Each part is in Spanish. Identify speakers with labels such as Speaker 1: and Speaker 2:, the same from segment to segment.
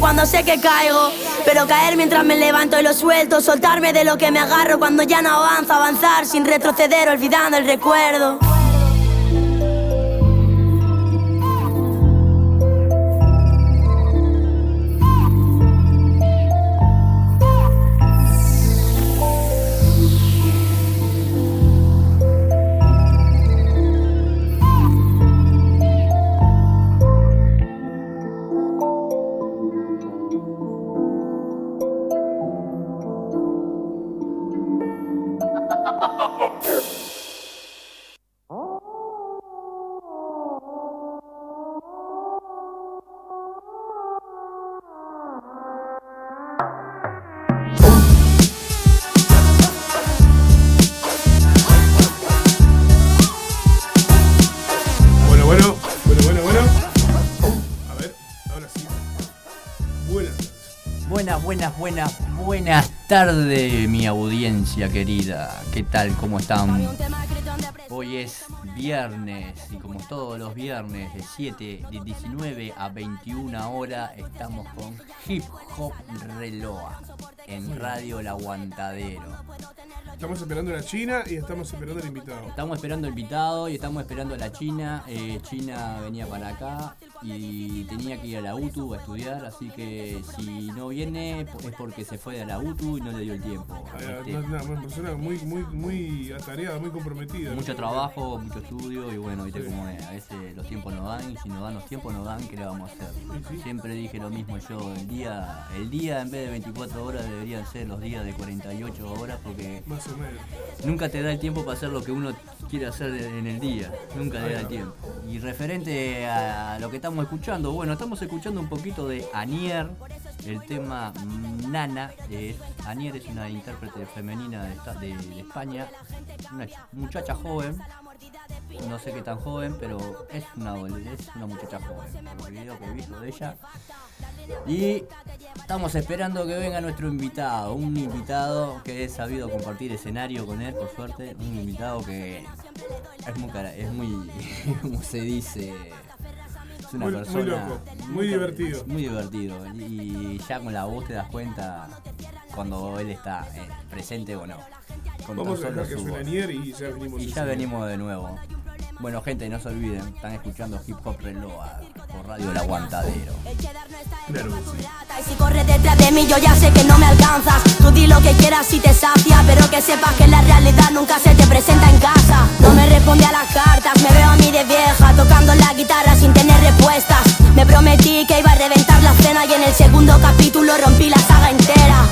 Speaker 1: cuando sé que caigo. Pero caer mientras me levanto y lo suelto. Soltarme de lo que me agarro cuando ya no avanzo. Avanzar sin retroceder, olvidando el recuerdo.
Speaker 2: Tardes,
Speaker 3: mi audiencia querida. ¿Qué tal? ¿Cómo están? Hoy es viernes y como todos los viernes de 7, de 19 a 21 horas estamos con Hip Hop Reloa en Radio El Aguantadero.
Speaker 2: Estamos esperando a la China y estamos esperando al invitado.
Speaker 3: Estamos esperando al invitado y estamos esperando a la China. Eh, China venía para acá y tenía que ir a la UTU a estudiar, así que si no viene es porque se fue a la UTU y no le dio el tiempo. ¿viste?
Speaker 2: Una, una persona muy, muy, muy atareada, muy comprometida.
Speaker 3: Mucho trabajo, mucho estudio y bueno, viste
Speaker 2: Sí.
Speaker 3: cómo es. A veces los tiempos no dan y si no dan los tiempos no dan, ¿qué le vamos a hacer?
Speaker 2: Sí.
Speaker 3: Siempre dije lo mismo yo, el día, el día en vez de 24 horas deberían ser los días de 48 horas porque
Speaker 2: Más o menos.
Speaker 3: nunca te da el tiempo para hacer lo que uno quiere hacer en el día, nunca te da el tiempo. Y referente a lo que estamos escuchando, bueno, estamos escuchando un poquito de Anier, el tema Nana. eh, Anier es una intérprete femenina de, de- de España, una ch- muchacha joven, no sé qué tan joven, pero es una, es una muchacha joven, por los videos que he visto de ella. Y estamos esperando que venga nuestro invitado, un invitado que he sabido compartir escenario con él, por suerte, un invitado que es muy, cara- es muy, como se dice, es una
Speaker 2: Muy- muy
Speaker 3: persona
Speaker 2: loco, muy divertido.
Speaker 3: muy divertido y ya con la voz te das cuenta cuando él está eh, presente o no. Con
Speaker 2: Vamos a
Speaker 3: solo
Speaker 2: dejar que
Speaker 3: su
Speaker 2: suene
Speaker 3: voz.
Speaker 2: Nier y ya venimos.
Speaker 3: Y ya
Speaker 2: enseguida.
Speaker 3: venimos de nuevo. Bueno, gente, no se olviden, están escuchando Hip Hop Reloa por Radio El Aguantadero.
Speaker 2: Claro que sí.
Speaker 1: Y si corres detrás de mí, yo ya sé que no me alcanzas. Tú di lo que quieras si te sacia, pero que sepas que la realidad nunca se te presenta en casa. No me responde a las cartas, me veo a mí de vieja, tocando la guitarra sin tener respuestas. Me prometí que iba a reventar la cena y en el segundo capítulo rompí la saga entera.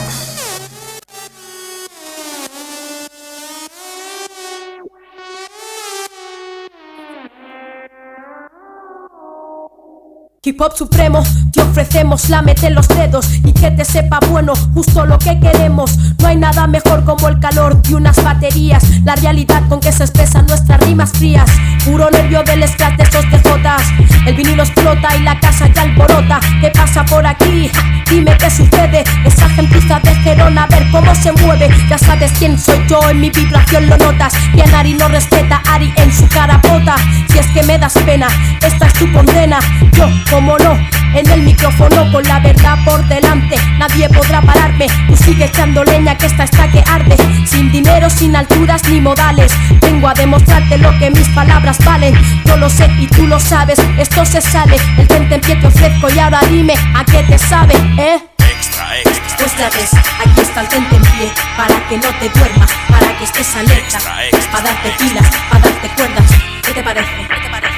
Speaker 4: Hip Hop Supremo, te ofrecemos la mete en los dedos y que te sepa bueno, justo lo que queremos. No hay nada mejor como el calor de unas baterías, la realidad con que se expresan nuestras rimas frías. Puro nervio del scratch de esos TJs, el vinilo explota y la casa ya alborota. ¿Qué pasa por aquí? Dime qué sucede, esa gentuza de Gerona, a ver cómo se mueve. Ya sabes quién soy yo, en mi vibración lo notas. Quien Ari no respeta, Ari en su carapota. Si es que me das pena, esta es tu condena. Yo, como no, en el micrófono con la verdad por delante. Nadie podrá pararme, tú sigue echando leña que esta está que arde. Sin dinero, sin alturas ni modales. Vengo a demostrarte lo que mis palabras valen. Yo lo sé y tú lo sabes, esto se sale. El tente pie te ofrezco y ahora dime a qué te sabe, ¿eh?
Speaker 5: Extra, extra,
Speaker 4: Otra vez, aquí está el tente en pie Para que no te duermas, para que estés alerta
Speaker 5: Extra, extra,
Speaker 4: Para darte pilas, para darte cuerdas ¿Qué te parece? ¿Qué te parece?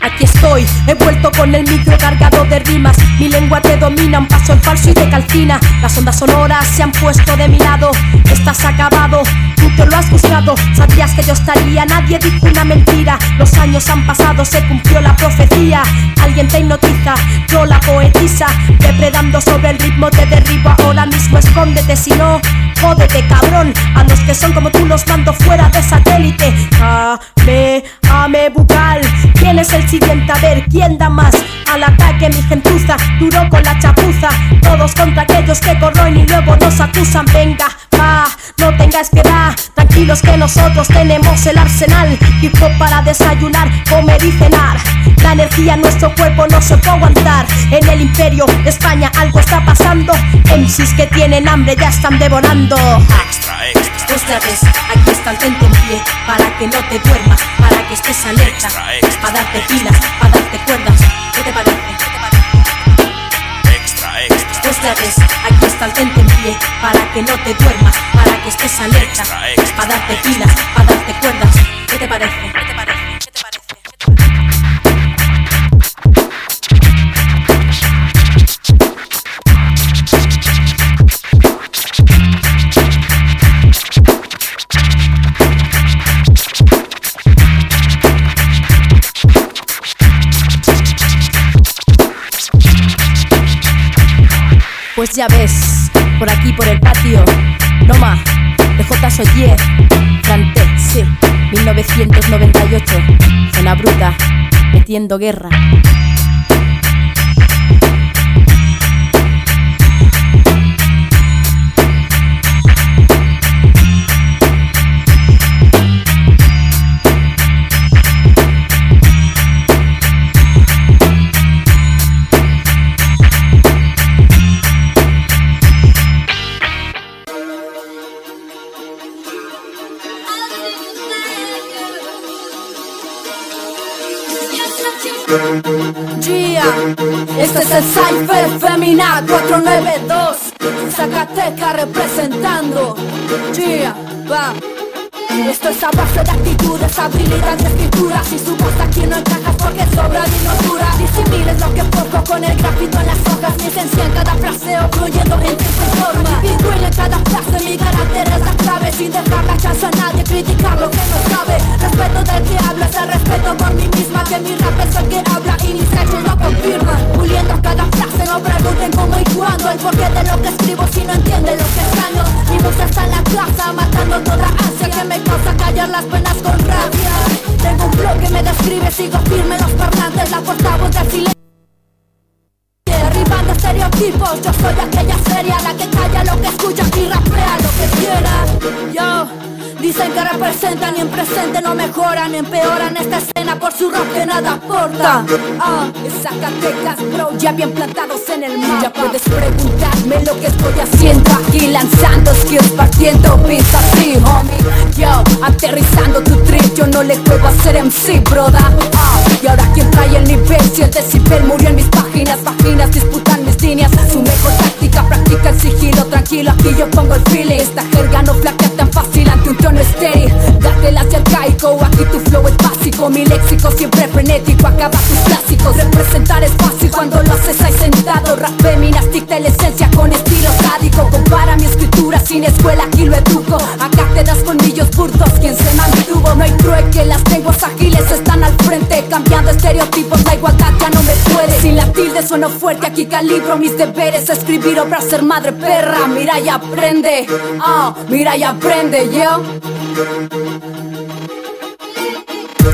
Speaker 4: Aquí estoy, he vuelto con el micro cargado de rimas. Mi lengua te domina, un paso en falso y de calcina. Las ondas sonoras se han puesto de mi lado. Estás acabado, tú te lo has buscado. Sabías que yo estaría, nadie dijo una mentira. Los años han pasado, se cumplió la profecía. Alguien te hipnotiza, yo la poetiza. Depredando sobre el ritmo te derribo ahora mismo. Escóndete si no, jódete cabrón. A los que son como tú los mando fuera de satélite. Ame, ame bucal ¿Quién es el siguiente? A ver, ¿quién da más? Al ataque mi gentuza, duro con la chapuza Todos contra aquellos que corroen y luego nos acusan Venga,
Speaker 6: No tengas piedad, tranquilos que nosotros tenemos el arsenal. Hip hop para desayunar, comer y cenar. La energía en nuestro cuerpo no se puede aguantar. En el imperio de España algo está pasando. MCs que tienen hambre ya están devorando.
Speaker 4: Extra, extra,
Speaker 6: Otra vez, aquí está el tente en pie Para que no te duermas, para que estés alerta
Speaker 4: Extra, extra,
Speaker 6: Para darte pilas, para darte cuerdas ¿Qué te parece?
Speaker 4: Extra, extra,
Speaker 6: Otra vez, aquí está el tente en pie Para que no te duermas, para que estés alerta
Speaker 4: Extra,
Speaker 6: Para darte pilas, para darte cuerdas ¿Qué te parece? ¿Qué te parece? ¿Qué te parece? Pues ya ves, por aquí por el patio, Noma, de J. Soyer, sí, 1998, zona bruta, metiendo guerra.
Speaker 7: Gia, este es el Cypher Femina 492 Zacateca representando. Gia, va esto es a base de actitudes, habilidad de escritura Si su voz aquí no encajas porque sobra dinosura Disimiles lo que poco con el grafito en las hojas. Mi esencia en cada fraseo, fluyendo en tiempo y forma. Pingüino en cada frase, mi carácter es la clave. Sin dejar la chance a nadie criticar lo que no sabe. Respeto del que habla, es el respeto por mí misma Que mi rap es el que habla y mis hechos lo confirman. Puliendo cada frase, no pregunten cómo y cuándo. El porqué de lo que escribo si no entienden lo que extraño Mi voz está en la casa, matando toda ansia que me causa callar las penas con rabia. Tengo un flow que me describe, sigo firme los parlantes La portavoz del silencio. Derribando estereotipos, yo soy aquella seria La que calla lo que escucha y rapea lo que quiera. Yo, dicen que representan y en presente no mejoran Empeoran esta escena por su rap que nada aporta. Ah, Zacatecas, bro, ya bien plantados en el mapa Ya puedes preguntarme lo que estoy haciendo aquí Lanzando skills, partiendo beats así, homie. Yo, aterrizando tu trip, yo no le juego a ser MC, broda. Ah, y ahora quien trae el nivel, si el decibel murió en mis páginas Páginas disputan mis líneas, su mejor táctica Practica el sigilo, tranquilo, aquí yo pongo el feeling. Esta jerga no flaquea tan fácil ante un tono estéril Dátela hacia arcaico, aquí tu flow es básico. Mi léxico siempre frenético, acaba tus clásicos. Representar es fácil cuando lo haces ahí sentado. Rap féminas, dicta la esencia con estilo sádico. Compara mi escritura sin escuela, aquí lo educo. Acá te das colmillos burdos, quien se mantuvo. No hay trueque, las lenguas ágiles están al frente. Cambiando estereotipos, la igualdad ya no me puede. Sin la tilde sueno fuerte, aquí calibro mis deberes. Escribir obras, ser madre perra, mira y aprende Ah, mira y aprende, yo Thank you.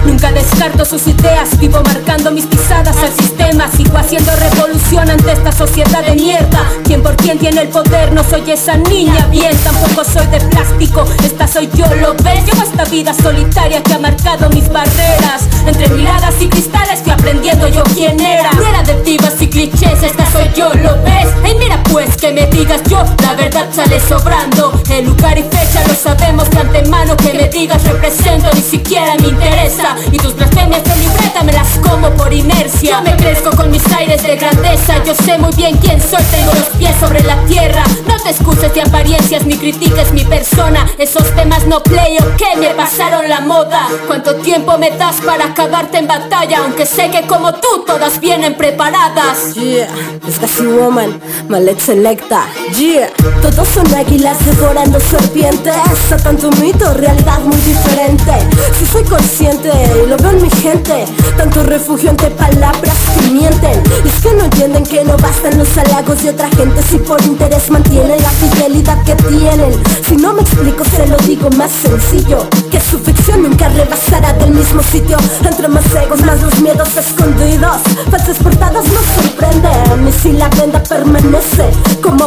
Speaker 6: Nunca descarto sus ideas, vivo marcando mis pisadas al sistema Sigo haciendo revolución ante esta sociedad de mierda. Quien por quien tiene el poder, no soy esa niña bien Tampoco soy de plástico, esta soy yo, ¿lo ves? Llevo esta vida solitaria que ha marcado mis barreras. Entre miradas y cristales fui aprendiendo yo quién era. No era de divas y clichés, esta soy yo, ¿lo ves? Hey mira pues que me digas yo, la verdad sale sobrando. El lugar y fecha lo sabemos de antemano Que me digas represento, ni siquiera me interesa Y tus blasfemias de libreta me las como por inercia Yo me crezco con mis aires de grandeza Yo sé muy bien quién soy, tengo los pies sobre la tierra No te excuses de apariencias ni critiques mi persona Esos temas no play o que me pasaron la moda ¿Cuánto tiempo me das para acabarte en batalla? Aunque sé que como tú todas vienen preparadas
Speaker 7: Yeah, es casi woman, malet selecta. Yeah, todos son águilas devorando serpientes. A tanto mito, realidad muy diferente. Si soy consciente y lo veo en mi gente, tanto refugio ante palabras que mienten. Es que no entienden que no bastan los halagos de otra gente si por interés mantienen la fidelidad que tienen. Si no me explico, se lo digo más sencillo: que su ficción nunca rebasará del mismo sitio. Entre más egos, más los miedos escondidos. Falsas portadas nos sorprenden. Y si
Speaker 8: la venda permanece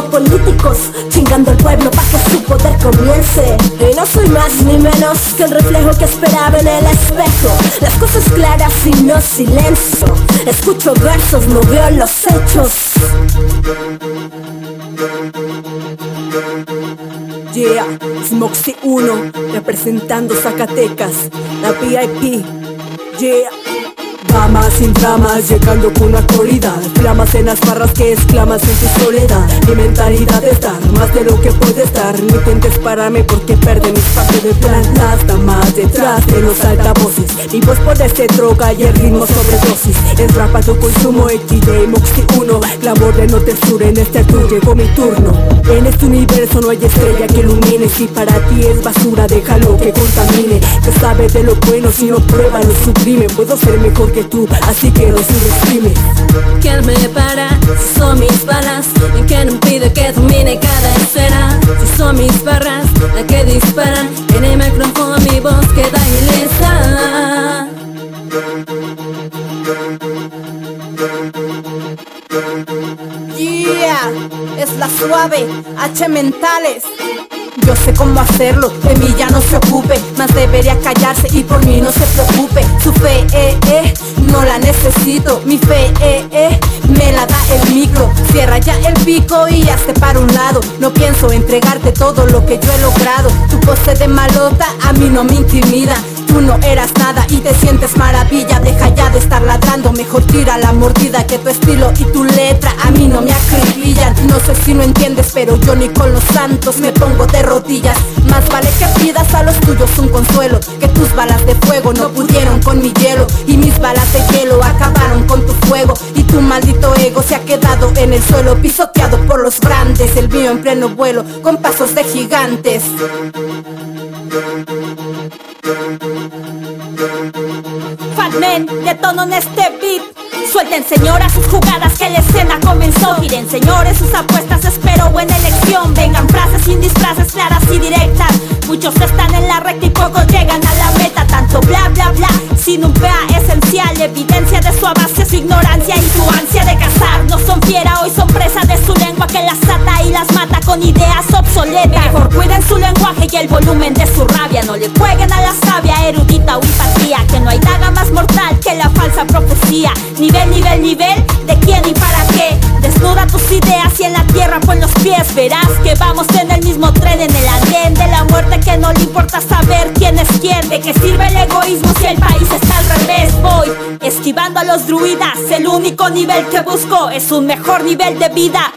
Speaker 8: políticos chingando al pueblo para que su poder comience. Y no soy más ni menos que el reflejo que esperaba en el espejo. Las cosas claras y no silencio. Escucho versos, no veo los hechos. Yeah, Smoxy 1, representando Zacatecas, la VIP. Yeah. Damas sin dramas, llegando con actualidad. Flamas en las barras que exclamas en tu soledad. Mi mentalidad es dar más de lo que puede estar. No intentes pararme porque perde mi espacio de plan Las damas detrás de los altavoces. Mi voz por este droga y el ritmo sobredosis. Es rapa tu consumo XJ Moxie 1 Clamor de no textura en este tour llegó mi turno. En este universo no hay estrella que ilumine. Si para ti es basura déjalo que contamine. Que sabe de lo bueno si no prueba lo sublime Puedo ser mejor tú, así que no subestimes
Speaker 9: ¿Quién me para? Si son mis balas ¿Y quién impide que domine cada esfera? Si son mis barras las que disparan En el micrófono mi voz queda ilesa
Speaker 8: Yeah, es la suave, H mentales. Yo sé cómo hacerlo, de mí ya no se ocupe Más debería callarse y por mí no se preocupe. Su fe, eh, eh, no la necesito Mi fe, eh, eh, me la da el micro. Cierra ya el pico y hazte para un lado. No pienso entregarte todo lo que yo he logrado. Tu pose de malota a mí no me intimida No eras nada y te sientes maravilla. Deja ya de estar ladrando, mejor tira la mordida Que tu estilo y tu letra a mí no me acribillan. No sé si no entiendes, pero yo ni con los santos me pongo de rodillas. Más vale que pidas a los tuyos un consuelo Que tus balas de fuego no pudieron con mi hielo. Y mis balas de hielo acabaron con tu fuego. Y tu maldito ego se ha quedado en el suelo Pisoteado por los grandes, el mío en pleno vuelo Con pasos de gigantes
Speaker 10: Thank you. Detono en este beat. Suelten señoras sus jugadas que la escena comenzó. Giren señores sus apuestas, espero buena elección. Vengan frases sin disfraces claras y directas. Muchos están en la recta y pocos llegan a la meta. Tanto bla bla bla, sin un PA esencial. Evidencia de su avance, su ignorancia y su ansia de cazar. No son fiera, hoy son presa de su lengua que las ata y las mata con ideas obsoletas. Mejor cuiden su lenguaje y el volumen de su rabia. No le jueguen a la sabia, erudita o empatía Que no hay daga más mortal que la falsa profecía. Nivel, nivel, nivel, de quién y para qué. Desnuda tus ideas y en la tierra pon los pies. Verás que vamos en el mismo tren, en el andén de la muerte Que no le importa saber quién es quién. ¿De qué sirve el egoísmo si el país está al revés? Voy esquivando a los druidas. El único nivel que busco es un mejor nivel de vida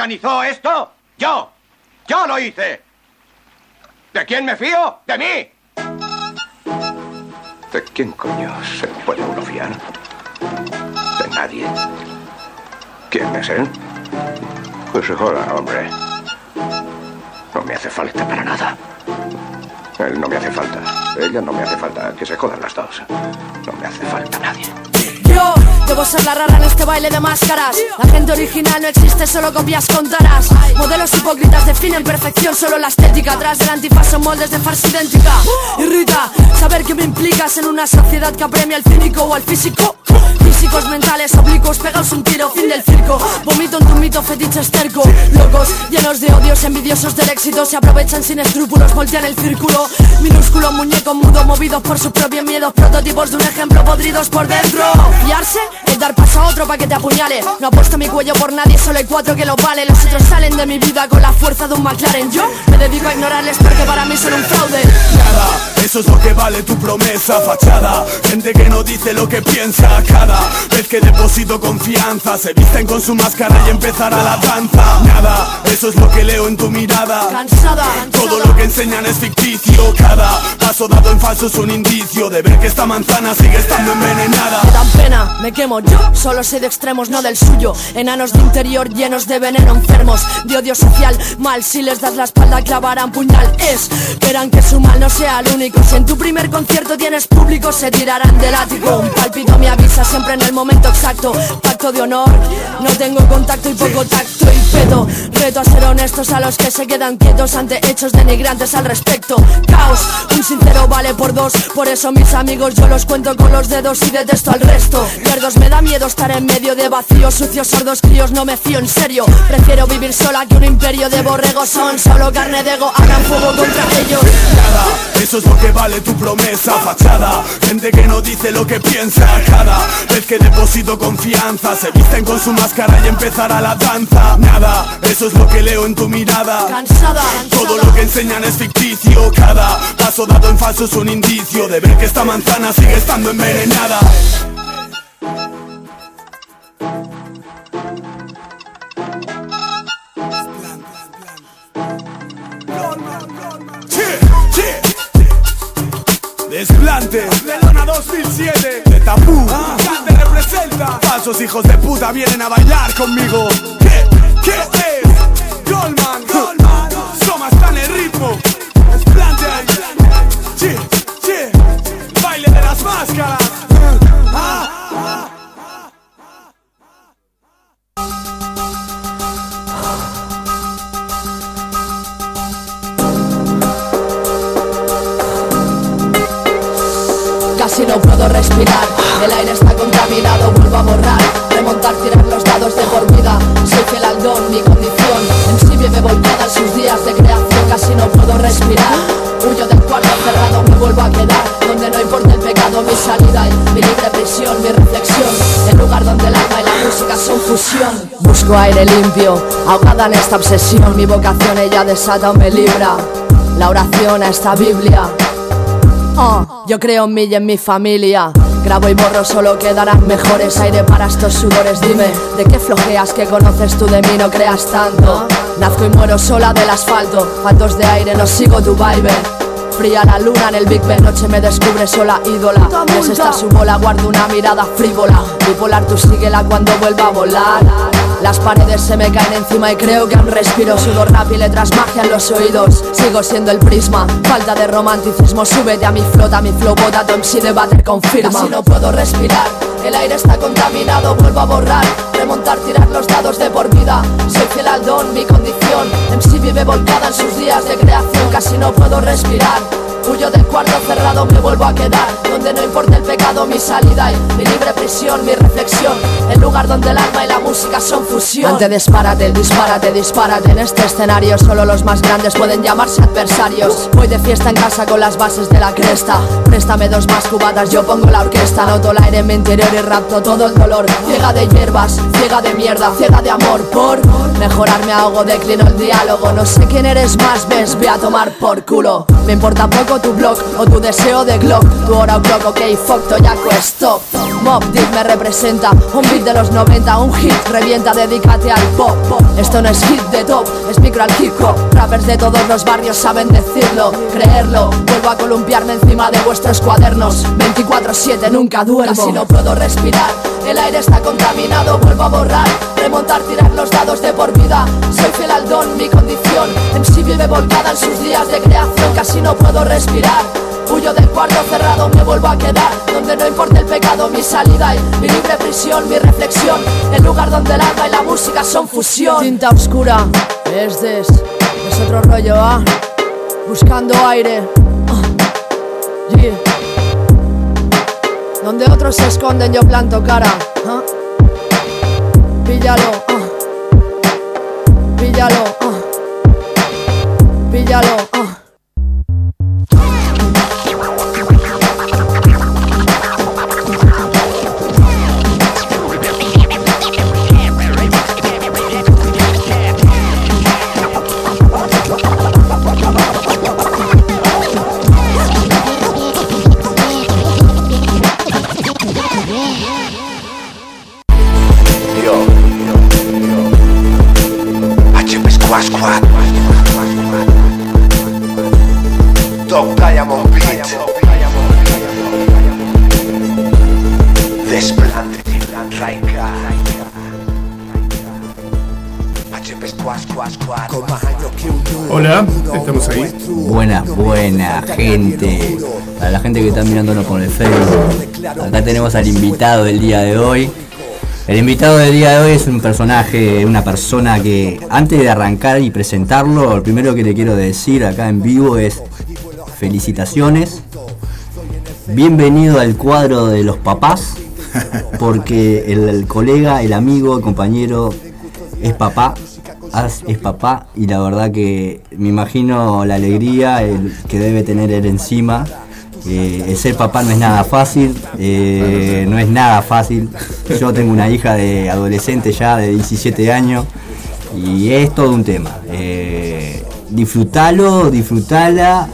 Speaker 11: organizó esto? Yo. Yo lo hice. ¿De quién me fío? De mí. ¿De quién coño se puede uno fiar? De nadie. ¿Quién es él? Pues se joda, hombre. No me hace falta para nada. Él no me hace falta. Ella no me hace falta. Que se jodan las dos. No me hace falta nadie.
Speaker 12: Debo ser la rara en este baile de máscaras. La gente original no existe, solo copias contarás. Modelos hipócritas definen perfección, solo la estética. Atrás del antifaz son moldes de farsa idéntica. Irrita saber que me implicas en una sociedad que apremia al cínico o al físico. Físicos mentales oblicuos, pegaos un tiro, fin del circo. Vomito en tu mito fetiche esterco. Locos, llenos de odios, envidiosos del éxito, se aprovechan sin escrúpulos, voltean el círculo. Minúsculo muñeco mudo, movidos por su propio miedo. Prototipos de un ejemplo podridos por dentro. Fiarse es dar paso a otro pa' que te apuñale. No apuesto mi cuello por nadie, solo hay cuatro que lo vale. Los otros salen de mi vida con la fuerza de un McLaren. Yo me dedico a ignorarles porque para mí son un fraude.
Speaker 13: Nada, eso es lo que vale tu promesa, fachada. Gente que no dice lo que piensa,
Speaker 14: Cada vez que deposito confianza. Se visten con su máscara y empezará la danza. Nada, eso es lo que leo en tu mirada.
Speaker 12: Cansada,
Speaker 14: Todo lo que enseñan es ficticio. Cada paso dado en falso es un indicio De ver que esta manzana sigue estando envenenada.
Speaker 12: Me dan pena, me quemo. Yo Solo sé de extremos, no del suyo. Enanos de interior llenos de veneno enfermos De odio social, mal si les das la espalda clavarán puñal. Es, verán que su mal no sea el único. Si en tu primer concierto tienes público se tirarán del ático. Un palpito me avisa siempre en el momento exacto. Pacto de honor, no tengo contacto y poco tacto y pedo. Reto a ser honestos a los que se quedan quietos ante hechos denigrantes al respecto. Caos, un sincero vale por dos. Por eso mis amigos yo los cuento con los dedos y detesto al resto. Verdos me da miedo estar en medio de vacíos Sucios sordos críos no me fío en serio. Prefiero vivir sola que un imperio de borregos. Son solo carne de ego, hagan fuego contra ellos.
Speaker 14: Nada, eso es lo que vale tu promesa Fachada, gente que no dice lo que piensa Cada vez que deposito confianza Se visten con su máscara y empezará la danza. Nada, eso es lo que leo en tu mirada.
Speaker 12: Cansada,
Speaker 14: Todo lo que enseñan es ficticio. Cada paso dado en falso es un indicio De ver que esta manzana sigue estando envenenada Desplante de Lona 2007 De Tabú Cante representa. Falsos hijos de puta vienen a bailar conmigo. ¿Qué? ¿Qué es? Goldman Goldman. Soma está en el ritmo. Desplante Che, che Baile de las máscaras
Speaker 12: Busco aire limpio, ahogada en esta obsesión Mi vocación ella desata o me libra La oración a esta Biblia Oh, yo creo en mí y en mi familia. Grabo y borro, solo quedarán mejores aire para estos sudores. Dime, ¿de qué flojeas que conoces tú de mí? No creas tanto. Nazco y muero sola del asfalto. Faltos de aire, no sigo tu vibe. Fría la luna en el Big Ben, noche me descubre sola ídola. Es esta su bola, guardo una mirada frívola. Bipolar, tú síguela cuando vuelva a volar. Las paredes se me caen encima y creo que aún respiro. Sudor rap y letras magia en los oídos. Sigo siendo el prisma, falta de romanticismo Súbete a mi flota, mi flow bota Tu MC de bater confirma. Casi no puedo respirar, el aire está contaminado Vuelvo a borrar, remontar, tirar los dados de por vida. Soy fiel al don, mi condición. MC vive volcada en sus días de creación Casi no puedo respirar Huyo del cuarto cerrado, me vuelvo a quedar. Donde no importa el pecado, mi salida y mi libre prisión, mi reflexión. El lugar donde el alma y la música son fusión. Ante dispárate, dispárate, dispárate. En este escenario solo los más grandes pueden llamarse adversarios. Voy de fiesta en casa con las bases de la cresta. Préstame dos más cubatas, yo pongo la orquesta. Noto el aire en mi interior y rapto todo el dolor. Ciega de hierbas, ciega de mierda, ciega de amor. Por mejorarme ahogo, declino el diálogo. No sé quién eres más, ves, voy a tomar por culo. Me importa poco tu blog o tu deseo de Glock. Tu hora clock, ok, fuck, toyaco, stop. Mob Deep me representa, un beat de los 90, un hit Revienta, dedícate al pop. Esto no es hit de top, es micro al hip hop Rappers de todos los barrios saben decirlo, creerlo. Vuelvo a columpiarme encima de vuestros cuadernos 24-7, nunca duermo. Casi no puedo respirar, el aire está contaminado Vuelvo a borrar, remontar, tirar los dados de por vida. Soy fiel al don, mi condición En sí vive volcada en sus días de creación Casi no puedo respirar. Huyo del cuarto cerrado, me vuelvo a quedar Donde no importa el pecado, mi salida y mi libre prisión, mi reflexión El lugar donde el alma y la música son fusión. Tinta oscura, es des, es otro rollo, ah. Buscando aire. Ah, yeah. Donde otros se esconden yo planto cara ah. Píllalo, ah. Píllalo, ah. Píllalo,
Speaker 2: Hola, estamos ahí.
Speaker 3: Buenas, buena gente. Para la gente que está mirándonos por el Facebook, acá tenemos al invitado del día de hoy. El invitado del día de hoy es un personaje, una persona que antes de arrancar y presentarlo, lo primero que le quiero decir acá en vivo es felicitaciones. Bienvenido al cuadro de los papás, porque el, colega, el amigo, el compañero es papá, es papá y la verdad que me imagino la alegría que debe tener él encima. Eh, ser papá no es nada fácil, eh, no es nada fácil. Yo tengo una hija de adolescente ya de 17 años y es todo un tema. Eh, disfrutalo, disfrutala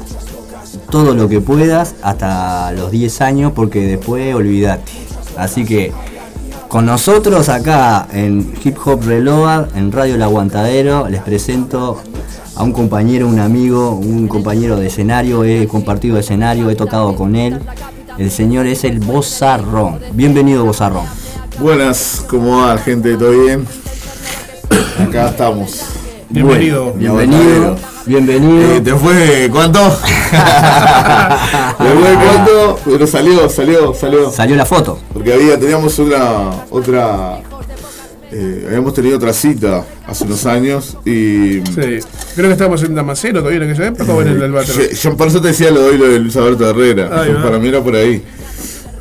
Speaker 3: todo lo que puedas hasta los 10 años porque después olvídate. Así que con nosotros acá en Hip Hop Reload, en Radio El Aguantadero, les presento a un compañero, un amigo, un compañero de escenario, he compartido escenario, he tocado con él. El señor es el Bozarrón. Bienvenido Bozarrón.
Speaker 15: Buenas, ¿cómo va gente? ¿Todo bien? Acá estamos.
Speaker 2: Bienvenido.
Speaker 3: Bienvenido. Bienvenido.
Speaker 15: Eh, ¿Te fue cuánto? ¿Te fue cuánto? Pero salió, salió, salió.
Speaker 3: Salió la foto.
Speaker 15: Porque había, teníamos otra, otra, eh, habíamos tenido otra cita hace unos años y...
Speaker 2: Sí. Creo que estábamos en Damasceno todavía en aquella época o en el Albatros.
Speaker 15: Yo, yo por eso te decía lo de hoy, lo de Luis Alberto Herrera. Para mí era por ahí.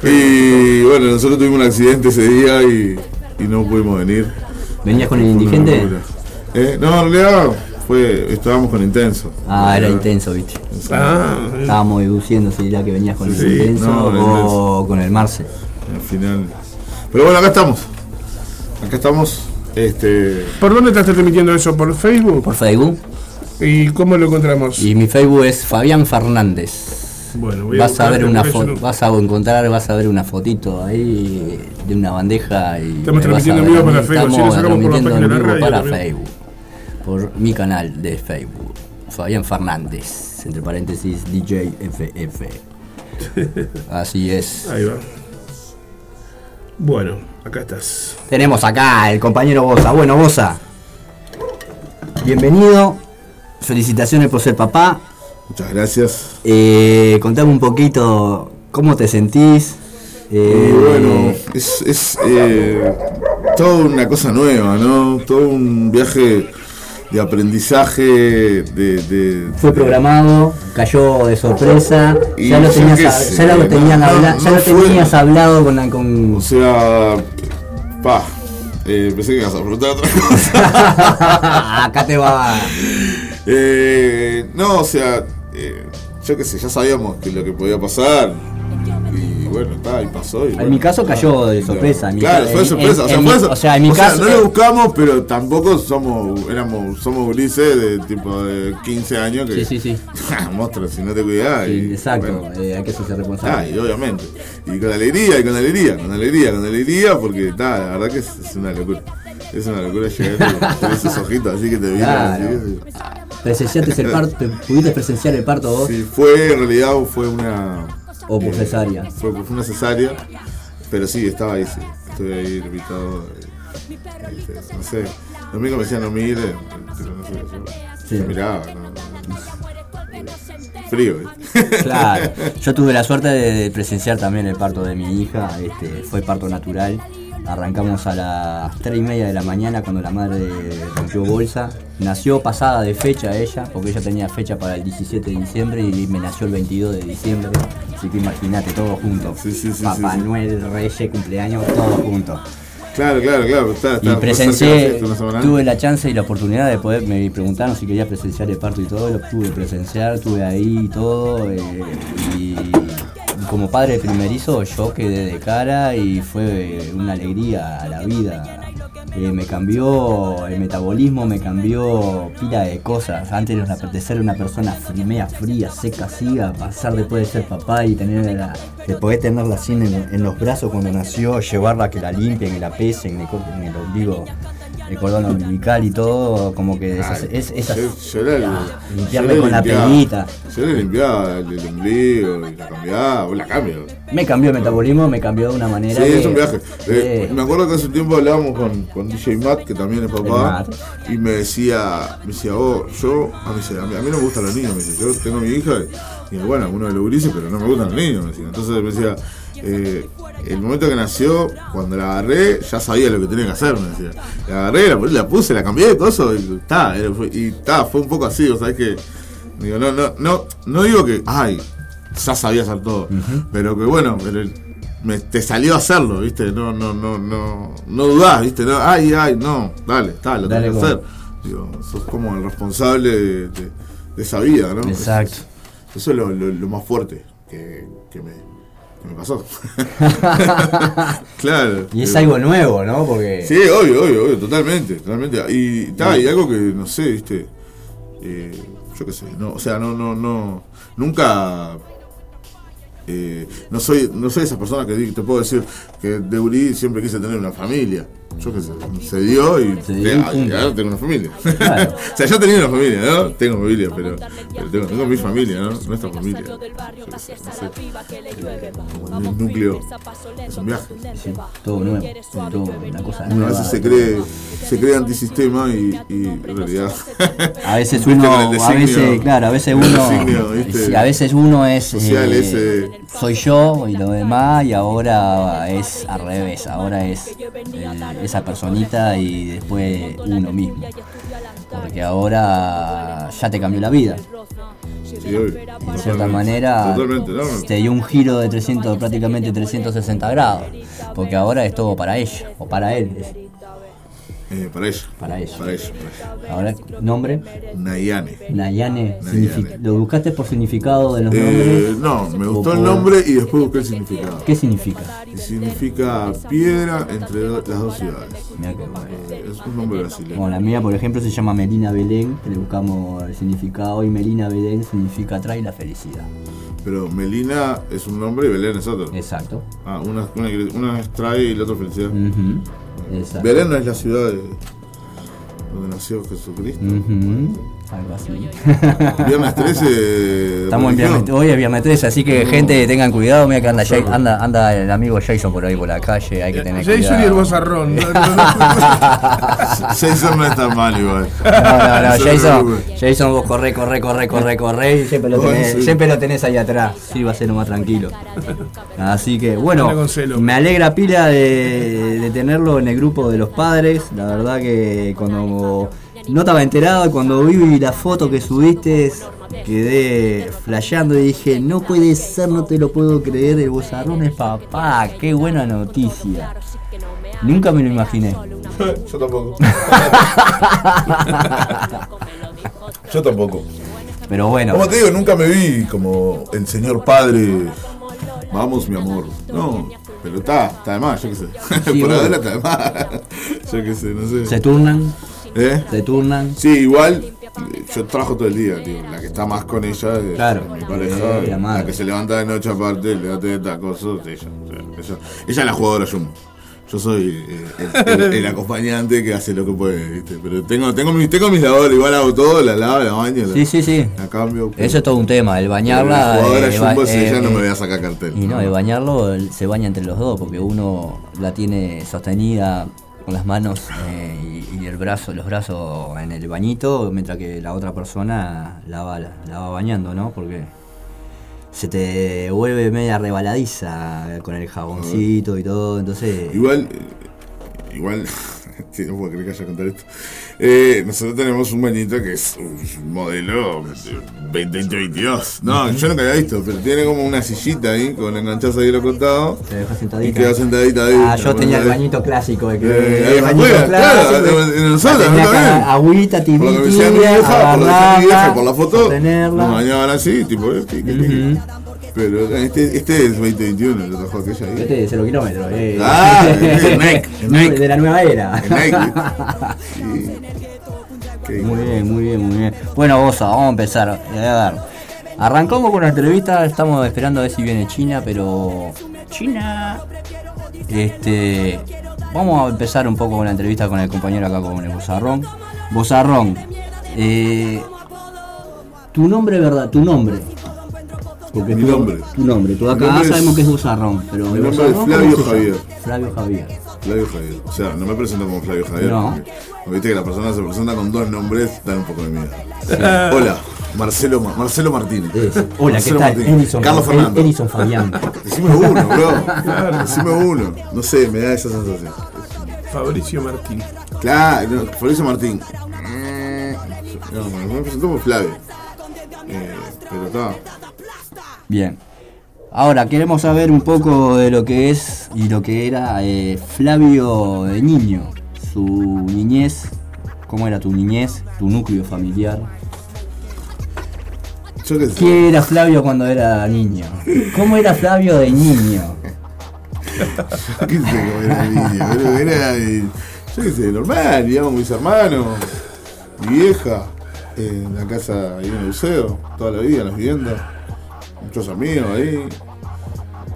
Speaker 15: Y bueno, nosotros tuvimos un accidente ese día y, y no pudimos venir.
Speaker 3: ¿Venías con el indigente?
Speaker 15: Eh, no, en realidad fue, estábamos con Intenso.
Speaker 3: Ah, era intenso, viste.
Speaker 2: Ah,
Speaker 3: Estábamos deduciendo si era que venías con el intenso
Speaker 15: no, con el
Speaker 3: o
Speaker 15: intenso.
Speaker 3: con el Marce.
Speaker 15: Al final. Pero bueno, acá estamos. Acá estamos. Este.
Speaker 2: ¿Por dónde estás transmitiendo eso? ¿Por Facebook?
Speaker 3: Por Facebook.
Speaker 2: ¿Y cómo lo encontramos?
Speaker 3: Y mi Facebook es Fabián Fernández.
Speaker 2: Bueno, voy
Speaker 3: Vas a ver una foto, vas a encontrar, vas a ver una fotito ahí de una bandeja y
Speaker 2: Estamos
Speaker 3: a
Speaker 2: transmitiendo en vivo
Speaker 3: a
Speaker 2: para Facebook,
Speaker 3: Estamos
Speaker 2: por
Speaker 3: transmitiendo
Speaker 2: de
Speaker 3: en vivo
Speaker 2: radio
Speaker 3: para
Speaker 2: también.
Speaker 3: Facebook. Por mi canal de Facebook. Fabián Fernández, entre paréntesis DJ FF. Así es.
Speaker 2: Ahí va. Bueno, acá estás.
Speaker 3: Tenemos acá el compañero Bosa. Bueno, Bosa. Bienvenido. Felicitaciones por ser papá.
Speaker 15: Muchas gracias.
Speaker 3: Eh, contame un poquito cómo te sentís. Eh,
Speaker 15: bueno, es, es eh, toda una cosa nueva, ¿no? Todo un viaje de aprendizaje, de. de-
Speaker 3: fue programado, cayó de sorpresa.
Speaker 15: Y
Speaker 3: ya lo tenías, ya lo
Speaker 15: fue-
Speaker 3: tenías hablado con, la- con
Speaker 15: O sea. Eh, pensé que ibas a preguntar otra cosa.
Speaker 3: acá te va.
Speaker 15: Eh, no, o sea, eh, yo qué sé, ya sabíamos que lo que podía pasar. Bueno, está, y pasó. y
Speaker 3: En
Speaker 15: bueno,
Speaker 3: mi caso cayó de sorpresa. mi
Speaker 15: Claro, fue sorpresa.
Speaker 3: en-
Speaker 15: o, sea,
Speaker 3: en
Speaker 15: fue
Speaker 3: mi- o sea, en mi caso.
Speaker 15: no lo buscamos, pero tampoco somos, éramos, somos gurises de tipo de 15 años que.
Speaker 3: Sí, sí, sí.
Speaker 15: Monstruos, si no te.
Speaker 3: Sí,
Speaker 15: y,
Speaker 3: exacto,
Speaker 15: bueno,
Speaker 3: eh, hay que
Speaker 15: Ah,
Speaker 3: responsable.
Speaker 15: y obviamente. Y con alegría, y con alegría, con alegría, con alegría, porque está, la verdad que es, es una locura. Es una locura llegar con esos ojitos así que te
Speaker 3: Claro.
Speaker 15: así.
Speaker 3: Presenciaste el parto, ¿pudiste presenciar el parto vos?
Speaker 15: Sí, fue, en realidad fue una.
Speaker 3: O por
Speaker 15: eh,
Speaker 3: cesárea.
Speaker 15: Fue, fue una cesárea, pero sí, estaba ahí, sí. Estuve ahí invitado. eh, no sé, los médicos me decían no mire, pero no sé, yo,
Speaker 3: Sí.
Speaker 15: yo miraba, no. Frío, ¿eh?
Speaker 3: Claro, yo tuve la suerte de presenciar también el parto de mi hija, este, fue parto natural. Arrancamos a las 3 y media de la mañana cuando la madre rompió bolsa. Nació pasada de fecha ella, porque ella tenía fecha para el 17 de diciembre y me nació el 22 de diciembre. Así que imagínate, todos juntos.
Speaker 15: Sí, sí, sí,
Speaker 3: Papá. Noel, Reyes, cumpleaños, todos juntos.
Speaker 15: Claro, claro, claro. Está, está,
Speaker 3: Y
Speaker 15: la
Speaker 3: presencié, tuve la chance y la oportunidad de poder, me preguntaron si quería presenciar el parto y todo, lo pude presenciar, estuve ahí y todo, eh, y como padre primerizo yo quedé de cara y fue una alegría a la vida. Eh, me cambió el metabolismo, me cambió pila de cosas. Antes de ser una persona media fría, seca, así, a pasar después de ser papá y tener la, de poder tenerla así en, los brazos cuando nació, llevarla que la limpien, que la pesen, que el ombligo el cordón umbilical y todo, como que esas-
Speaker 15: Ay,
Speaker 3: es, esas-
Speaker 15: yo, yo era el-
Speaker 3: limpiarme
Speaker 15: le
Speaker 3: con la pelita.
Speaker 15: Yo le limpiaba el, el ombligo y la cambiaba, o la cambio.
Speaker 3: Me cambió el metabolismo, me cambió de una manera.
Speaker 15: Sí,
Speaker 3: que-
Speaker 15: es un viaje. Eh, me acuerdo que hace un tiempo hablábamos con, con DJ Matt, que también es papá, y me decía, me decía, oh, yo, a mí, a mí, a mí no me gustan los niños, me dice, yo tengo a mi hija, y bueno, uno de los gurises, pero no me gustan los niños, me decía. Entonces me decía, eh, el momento que nació, cuando la agarré, ya sabía lo que tenía que hacer, me decía. La agarré, la, la puse, la cambié, todo eso, y era- fue- y ta, fue un poco así, o sea, es que, digo, no, no, no, no digo que, ay, ya sabía hacer todo, pero que bueno, pero el- me, te salió a hacerlo, ¿viste? No, no, no, no, no dudás, ¿viste? No, ay, ay, no, dale, está, lo tenés que hacer. Digo, sos como el responsable de, de- de esa vida, ¿no?
Speaker 3: Exacto.
Speaker 15: Eso es lo, lo- lo más fuerte que, que me, me pasó. claro.
Speaker 3: Y es algo nuevo, ¿no? Porque.
Speaker 15: Sí, obvio, obvio, obvio, totalmente, totalmente. Y, ta, y algo que, no sé, viste, eh, yo qué sé, no, o sea, no, no, no, nunca, eh, no soy, no soy esa persona que te puedo decir que de Uri siempre quise tener una familia. Yo qué sé, se dio y,
Speaker 3: Se dio y
Speaker 15: y
Speaker 3: punto.
Speaker 15: ahora tengo una familia.
Speaker 3: Claro.
Speaker 15: o sea, yo tenía una familia, ¿no? Tengo familia, pero, pero tengo, tengo mi familia, ¿no? Nuestra familia. Yo no sé. Eh, como el núcleo es un viaje.
Speaker 3: Sí, todo nuevo, todo una cosa
Speaker 15: Uno a
Speaker 3: nueva.
Speaker 15: veces se cree, se cree antisistema y, y en realidad.
Speaker 3: A veces uno, a veces, claro, a veces uno,
Speaker 15: designio,
Speaker 3: a veces uno es,
Speaker 15: Social,
Speaker 3: eh,
Speaker 15: ese-
Speaker 3: soy yo y lo demás y ahora es al revés, ahora es eh, esa personita y después uno mismo, porque ahora ya te cambió la vida,
Speaker 15: Sí,
Speaker 3: de cierta manera te dio un giro de 300, prácticamente 360 grados, porque ahora es todo para ella o para él,
Speaker 15: Eh, para ella.
Speaker 3: Para ella.
Speaker 15: Para ella.
Speaker 3: ahora nombre
Speaker 15: Nayane.
Speaker 3: Nayane,
Speaker 15: Nayane.
Speaker 3: ¿lo buscaste por significado de los
Speaker 15: Eh,
Speaker 3: nombres?
Speaker 15: no, me
Speaker 3: ¿O
Speaker 15: gustó el nombre y después busqué el significado.
Speaker 3: ¿Qué significa?
Speaker 15: Significa piedra entre las dos ciudades.
Speaker 3: Mirá que bueno.
Speaker 15: Eh, es un nombre brasileño.
Speaker 3: Bueno, la mía, por ejemplo, se llama Melina Belén, que le buscamos el significado, y Melina Belén significa trae la felicidad.
Speaker 15: Pero Melina es un nombre y Belén es otro.
Speaker 3: Exacto.
Speaker 15: Ah, una, una, una es trae y la otra felicidad. Belén no es la ciudad de, donde nació Jesucristo.
Speaker 3: Ujú, Algo así.
Speaker 15: Viernes 13. de
Speaker 3: Estamos en viernes, hoy es viernes 13, así que gente tengan cuidado, mira que anda, anda, anda el amigo Jason por ahí por la calle, hay que tener
Speaker 2: Jason y el bozarrón. ¿no?
Speaker 15: Jason no está mal igual.
Speaker 3: No, no, no, Jason. Jason, vos corre, corre, corre, corre, corre y siempre lo tenés,
Speaker 15: sí.
Speaker 3: siempre lo tenés ahí atrás. Sí, va a ser lo más tranquilo. Así que, bueno, me alegra pila de, de tenerlo en el grupo de los padres. La verdad que cuando no estaba enterado, cuando vi la foto que subiste, quedé flasheando y dije, no puede ser, no te lo puedo creer, el bozarrón es papá, qué buena noticia. Nunca me lo imaginé.
Speaker 15: Yo tampoco. Yo tampoco.
Speaker 3: Pero bueno.
Speaker 15: Como te digo, nunca me vi como el señor padre. Vamos, mi amor. No, pero está, está de más, yo qué sé.
Speaker 3: Sí,
Speaker 15: Por ahora está de más. Yo qué sé, no sé.
Speaker 3: Se turnan,
Speaker 15: ¿Eh?
Speaker 3: se turnan.
Speaker 15: Sí, igual eh, yo trabajo todo el día, tío. La que está más con ella es
Speaker 3: Claro.
Speaker 15: mi pareja.
Speaker 3: Eh, la
Speaker 15: que se levanta de noche aparte, le da teta, cosas, ella. O sea, ella, ella es la jugadora Jumbo. Yo soy eh, el, el- el acompañante que hace lo que puede, ¿viste? Pero tengo, tengo, mis, tengo mis labores, igual hago todo, la lavo, la baño, la,
Speaker 3: Sí, sí, sí.
Speaker 15: la cambio.
Speaker 3: Eso es todo un tema, el bañarla.
Speaker 15: La jugadora
Speaker 3: eh,
Speaker 15: Jumbo, si ella
Speaker 3: eh,
Speaker 15: no me
Speaker 3: eh,
Speaker 15: voy a sacar cartel.
Speaker 3: Y no, el bañarlo se baña entre los dos, porque uno la tiene sostenida con las manos eh, y, el brazo, los brazos en el bañito, mientras que la otra persona la va, la va bañando, ¿no? Porque se te vuelve media rebaladiza con el jaboncito y todo, entonces.
Speaker 15: Igual, eh, igual, sí, no puedo creer que haya contar esto. Eh, nosotros tenemos un bañito que es un modelo 2022. No, yo nunca había visto, pero tiene como una sillita ahí con enganchazo ahí lo contado.
Speaker 3: Se deja
Speaker 15: Y
Speaker 3: sentadita.
Speaker 15: queda sentadita ahí.
Speaker 3: Ah, yo
Speaker 15: La
Speaker 3: tenía el bañito clásico, el, que,
Speaker 15: Eh,
Speaker 3: el bañito
Speaker 15: afuera, claro,
Speaker 3: clásico.
Speaker 15: en nosotros,
Speaker 3: La tenía
Speaker 15: ¿no?
Speaker 3: agüita
Speaker 15: Por lo que me decía mi
Speaker 3: tibia,
Speaker 15: vieja, por lo que decía mi vieja, por la foto, nos bañaban así, tipo este. que- que- Pero este, este es 2021, lo trajo aquella ahí.
Speaker 3: Este de 0 kilómetros, eh.
Speaker 15: Ah, el Nike, el Nike.
Speaker 3: de la nueva era.
Speaker 15: El Nike. Sí. Qué
Speaker 3: Muy bien, muy bien, muy bien. Bueno, Bosa, vamos a empezar. A ver. Arrancamos con la entrevista, estamos esperando a ver si viene China, pero. China. Este. vamos a empezar un poco con la entrevista con el compañero acá con el Bozarrón. Bozarrón, eh, tu nombre, ¿verdad? Tu nombre. Porque
Speaker 15: Mi
Speaker 3: tú-
Speaker 15: nombre.
Speaker 3: Tu nombre. Tú acá
Speaker 15: nombre es-
Speaker 3: sabemos que es Bozarrón, pero
Speaker 15: Mi nombre es Flavio. Javier.
Speaker 3: Flavio Javier.
Speaker 15: Flavio Javier. O sea, no me presento como Flavio Javier.
Speaker 3: No.
Speaker 15: porque- Viste que la persona se presenta con dos nombres, dan un poco de miedo. Hola, Marcelo, Ma- Marcelo Martínez.
Speaker 3: Hola, ¿qué tal?
Speaker 15: Martínez.
Speaker 3: Edison,
Speaker 15: Carlos Fernando.
Speaker 3: Edison Fabián.
Speaker 15: Decime uno, bro. Decime uno. No sé, me da esa sensación.
Speaker 2: Fabricio Martín.
Speaker 15: Claro, no, Fabricio Martín. No, bueno, me presentó como Flavio. Eh, pero está.
Speaker 3: Bien. Ahora queremos saber un poco de lo que es y lo que era eh, Flavio de niño. Su niñez, cómo era tu niñez, tu núcleo familiar.
Speaker 15: Yo qué sé.
Speaker 3: ¿Qué era Flavio cuando era niño? ¿Cómo era Flavio de niño?
Speaker 15: ¿Qué sé cómo era el niño? Pero era, yo qué sé, normal, digamos, mis hermanos, mi vieja, en la casa ahí en el museo, toda la vida, en las viviendas, muchos amigos ahí,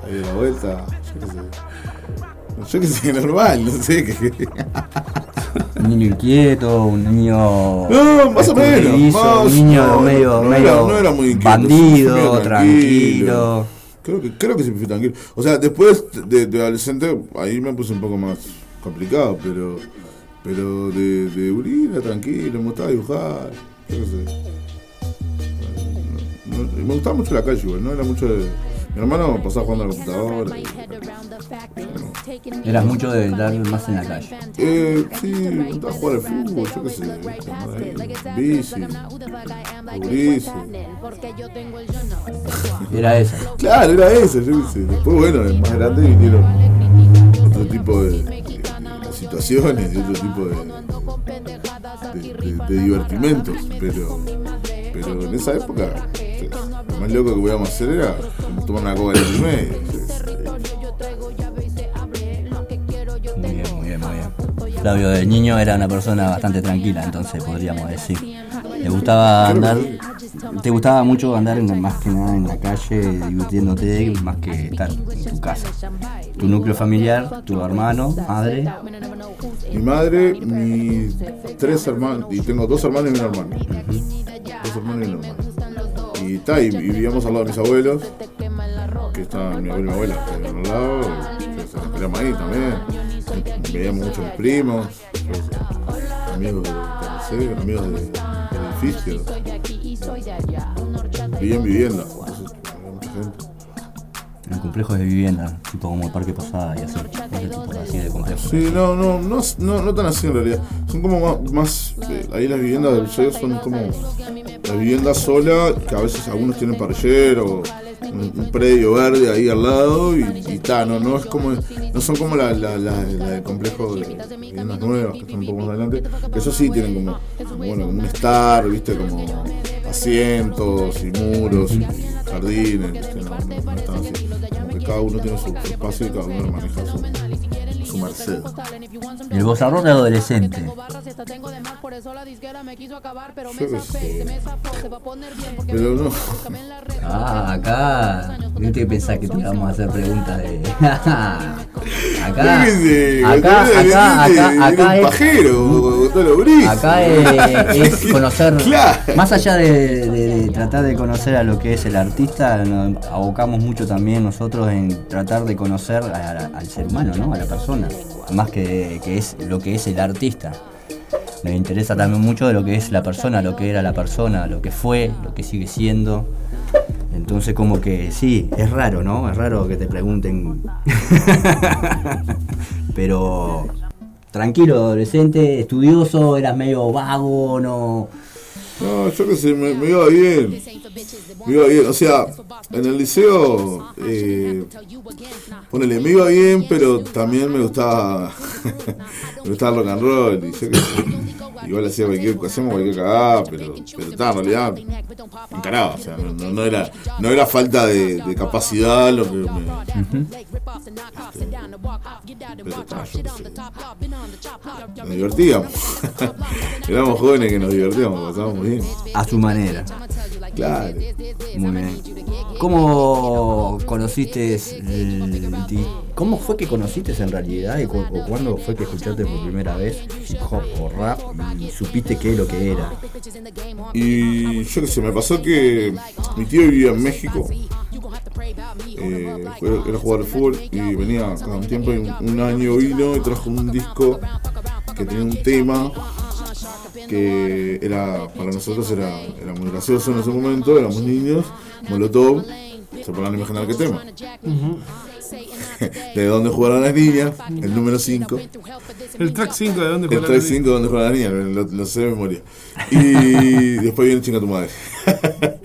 Speaker 15: ahí de la vuelta, yo qué sé. Yo qué sé, normal, no sé qué.
Speaker 3: Un niño inquieto, un niño.
Speaker 15: No, más o menos. más,
Speaker 3: un niño
Speaker 15: no,
Speaker 3: medio,
Speaker 15: no,
Speaker 3: medio
Speaker 15: era, no era muy inquieto,
Speaker 3: bandido, tranquilo.
Speaker 15: Creo que, creo que siempre fui tranquilo. O sea, después de, de adolescente, ahí me puse un poco más complicado, pero pero de, de era tranquilo, me gustaba dibujar, yo qué sé. Me gustaba mucho la calle igual, no era mucho de... Mi hermano pasaba jugando a la computadora. y-
Speaker 3: Eras mucho de dar más en la calle.
Speaker 15: Eh, sí, me gustaba jugar al fútbol, yo qué sé, bici, gurises.
Speaker 3: Era esa.
Speaker 15: Claro, era eso, yo qué sé. Después, bueno, más grande vinieron otro tipo de, de- de situaciones, y otro tipo de, de, de- de divertimentos, pero, pero en esa época, lo más loco que podíamos hacer era tomar una coca en el medio.
Speaker 3: Muy bien, muy bien, muy bien. Flavio de niño era una persona bastante tranquila, entonces podríamos decir. Le gustaba andar, te gustaba mucho andar en- más que nada en la calle, divirtiéndote, más que estar en tu casa. Tu núcleo familiar, tu hermano, madre,
Speaker 15: Mi madre, mis tres hermanos, y tengo dos hermanos y un hermano. Dos hermanos y un hermano. Y, ta, y, y vivíamos al lado de mis abuelos, que estaban mi abuelo y mi abuela, vivían al lado, que se esperamos ahí también. Veíamos mucho a mis primos, amigos de, amigos de- del edificio. Vivía en vivienda, entonces había mucha gente.
Speaker 3: en complejos de vivienda, tipo como el Parque Posada y así. Ese tipo así de complejos.
Speaker 15: Sí, no, no, no, no, no tan así en realidad. Son como más, más eh, ahí las viviendas del museo son como las viviendas solas, que a veces algunos tienen parrillero, un, predio verde ahí al lado y, y no, no es como, no son como la, la, la, la complejo de viviendas nuevas que están un poco más adelante, que eso sí tienen como, bueno, un estar, viste, como asientos y muros jardines, no, están así. Cada uno tiene su, espacio y cada uno lo maneja su, su merced.
Speaker 3: El bozarrón de adolescente.
Speaker 15: Pero no.
Speaker 3: Ah, acá. No te pensás que te íbamos a hacer preguntas de. acá. Acá, acá, acá, es.
Speaker 15: pajero.
Speaker 3: Acá es, conocer, más allá de, de- de tratar de conocer a lo que es el artista, nos abocamos mucho también nosotros en tratar de conocer a- a- al ser humano, ¿no? a la persona, más que, que es lo que es el artista. Nos interesa también mucho de lo que es la persona, lo que era la persona, lo que fue, lo que sigue siendo. Entonces como que sí, es raro, ¿no? Es raro que te pregunten. Pero tranquilo, adolescente, estudioso, eras medio vago, no.
Speaker 15: No, yo qué sé, me, iba bien. Me iba bien, o sea, en el liceo, eh, ponele, me iba bien, pero también me gustaba, me gustaba rock and roll. Igual hacía cualquier, hacíamos cualquier cagada, pero, pero está, en realidad encaraba, o sea, no, era, no era falta de, de capacidad lo que me, pero está, yo qué sé. Nos divertíamos. Éramos jóvenes que nos divertíamos, pasábamos bien.
Speaker 3: A su manera.
Speaker 15: Claro.
Speaker 3: Muy bien. ¿Cómo conociste, el ti- cómo fue que conociste en realidad o cuándo fue que escuchaste por primera vez hip hop o rap y supiste qué es lo que era?
Speaker 15: Y yo qué sé, me pasó que mi tío vivía en México. eh, era jugador de fútbol y venía cada un tiempo y un, un año vino y trajo un disco que tenía un tema que era para nosotros era, era muy gracioso en ese momento, éramos niños, Molotov, se podrán imaginar qué tema. de dónde jugaron las niñas, el número 5.
Speaker 2: El track 5 de dónde
Speaker 15: El
Speaker 2: juega
Speaker 15: track
Speaker 2: la
Speaker 15: 5 de dónde juegan las niñas, lo, lo sé de memoria. Y después viene chinga tu madre.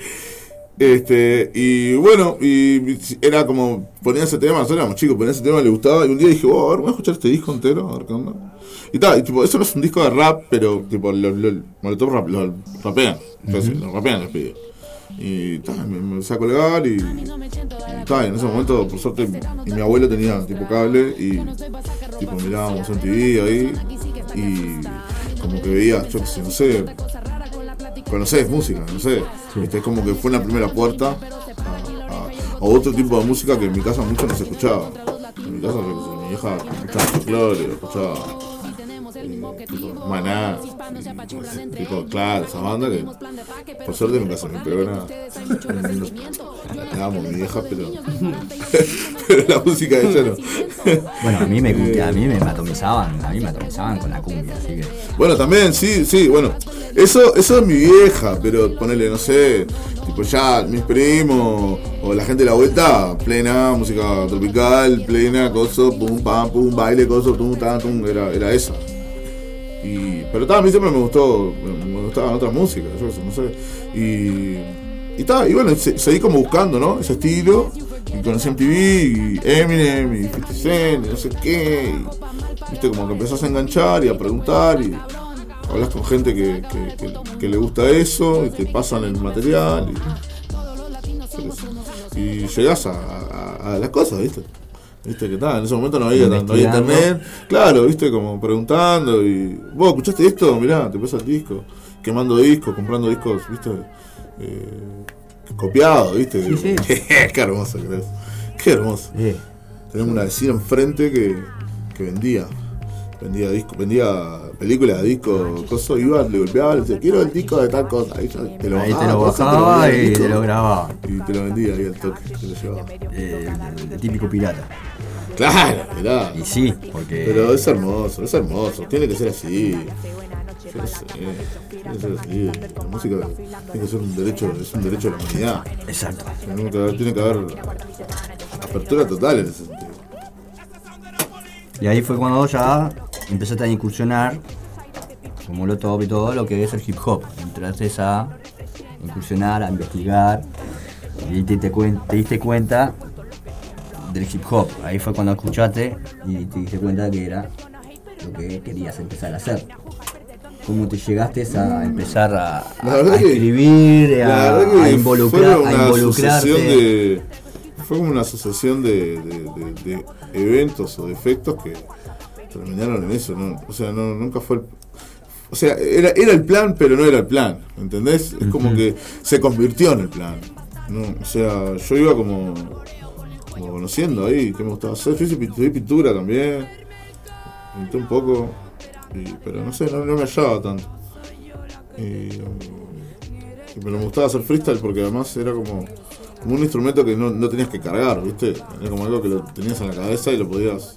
Speaker 15: Este, y bueno, y era como, ponía ese tema, nosotros éramos chicos, ponía ese tema, le gustaba, y un día dije, oh, a ver, voy a escuchar este disco entero, a ver qué onda. Y tal, y tipo, eso no es un disco de rap, pero tipo, lo, lo, rap, lo rapean, entonces, lo rapean los pibes. Y me, me empecé a colgar y, y en ese momento, por suerte, y mi abuelo tenía tipo cable y tipo mirábamos en TV ahí y como que veía, yo qué sé, no sé, conocés música, no sé, Viste, es como que fue la primera puerta a, a- a otro tipo de música que en mi casa mucho no se escuchaba. En mi casa, mi hija escuchaba folclore, escuchaba tipo, maná, y, tipo, claro, esa banda que por suerte nunca se me pegó nada. Mi vieja, pero, pero la música de ella no.
Speaker 3: Bueno, a mí me a mí me atomizaban, a mí me atomizaban con la cumbia, así que
Speaker 15: Bueno, también, sí, sí, bueno. Eso, eso es mi vieja, pero ponele, no sé, tipo ya mis primos o la gente de la vuelta, plena música tropical, plena, coso, pum, pam, pum, baile, coso, pum, tan, tum, era, era esa. Y, pero ta, a mí siempre me gustó, me, gustaban otras músicas, yo no sé. Y, y y bueno, se- seguí como buscando, ¿no? Ese estilo. Y conocí MTV, y Eminem, y 50 Cent, y no sé qué. y, viste, como que empezás a enganchar y a preguntar y hablas con gente que, que- le gusta eso y te pasan el material y, y a- a las cosas, ¿viste? ¿Viste que tal? En ese momento no había, no había internet. Claro, ¿viste? Como preguntando y... ¿Vos escuchaste esto? Mirá, te pasa el disco. Quemando discos, comprando discos, ¿viste? Eh, copiados, ¿viste?
Speaker 3: Sí, sí.
Speaker 15: Qué hermoso que es. Qué hermoso.
Speaker 3: Sí.
Speaker 15: Tenemos una vecina enfrente que, que vendía. Vendía disco, vendía películas, discos, cosas, iba, le golpeaba, le decía, quiero el disco de tal cosa. Ahí, ya te lo
Speaker 3: ahí
Speaker 15: bajaba,
Speaker 3: te lo bajaba y
Speaker 15: disco,
Speaker 3: te lo grababa.
Speaker 15: Y te lo vendía ahí al toque, te lo llevaba.
Speaker 3: Eh, el, el típico pirata.
Speaker 15: Claro, mirá.
Speaker 3: Y sí, porque
Speaker 15: Pero es hermoso, es hermoso, tiene que ser así. Yo sé, tiene que ser así. La música tiene que ser un derecho, es un derecho de la humanidad.
Speaker 3: Exacto.
Speaker 15: Tiene que haber, tiene que haber apertura total en ese sentido.
Speaker 3: Y ahí fue cuando ya empezaste a incursionar, como lo top y todo, lo que es el hip hop. Entraste a incursionar, a investigar, y te, te, te diste cuenta del hip hop. Ahí fue cuando escuchaste y te diste cuenta que era lo que querías empezar a hacer. ¿Cómo te llegaste a empezar a, escribir, a, involucrar,
Speaker 15: fue una
Speaker 3: involucrarte?
Speaker 15: de- fue como una asociación de, de- de- de eventos o de efectos que terminaron en eso, ¿no? O sea, no, nunca fue el- o sea, era, era el plan, pero no era el plan, ¿entendés? Es como que se convirtió en el plan. ¿no? O sea, yo iba como, como conociendo ahí qué me gustaba hacer. Yo hice pintura también, pinté un poco, y- pero no sé, no, no me hallaba tanto. Y, y- pero me gustaba hacer freestyle porque además era como, como un instrumento que no, no tenías que cargar, ¿viste? Era como algo que lo tenías en la cabeza y lo podías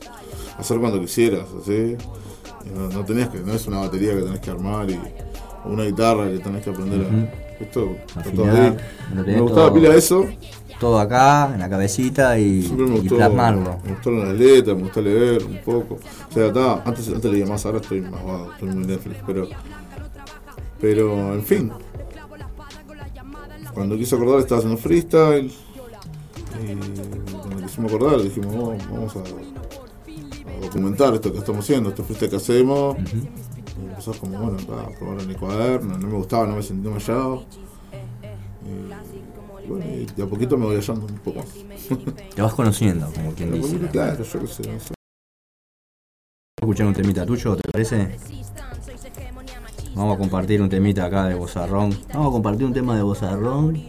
Speaker 15: hacer cuando quisieras, así. No, no tenías que, no es una batería que tenés que armar y, o una guitarra que tenés que aprender a. Esto
Speaker 3: Afinar,
Speaker 15: ahí. Me gustaba
Speaker 3: todo-
Speaker 15: pila eso.
Speaker 3: Todo acá, en la cabecita y,
Speaker 15: me
Speaker 3: y
Speaker 15: gustó,
Speaker 3: plasmarlo.
Speaker 15: me gustaron las letras, me gusta leer un poco. O sea, antes, antes leía más, ahora estoy más vago, estoy muy Netflix, pero. Pero, en fin. Cuando quise acordar estaba haciendo freestyle. Y cuando quisimos acordar dijimos, "Oh, vamos a, a documentar esto que estamos haciendo, este freestyle que hacemos. Y empezó como, bueno, a probar en el cuaderno, no me gustaba, no me sentía hallado. Bueno, y de a poquito me voy hallando un poco más.
Speaker 3: Te vas conociendo, como quien dice.
Speaker 15: poquito, claro, yo qué sé, no sé.
Speaker 3: escuchar un temita tuyo, ¿te parece? Vamos a compartir un temita acá de Bozarrón. Vamos a compartir un tema de Bozarrón.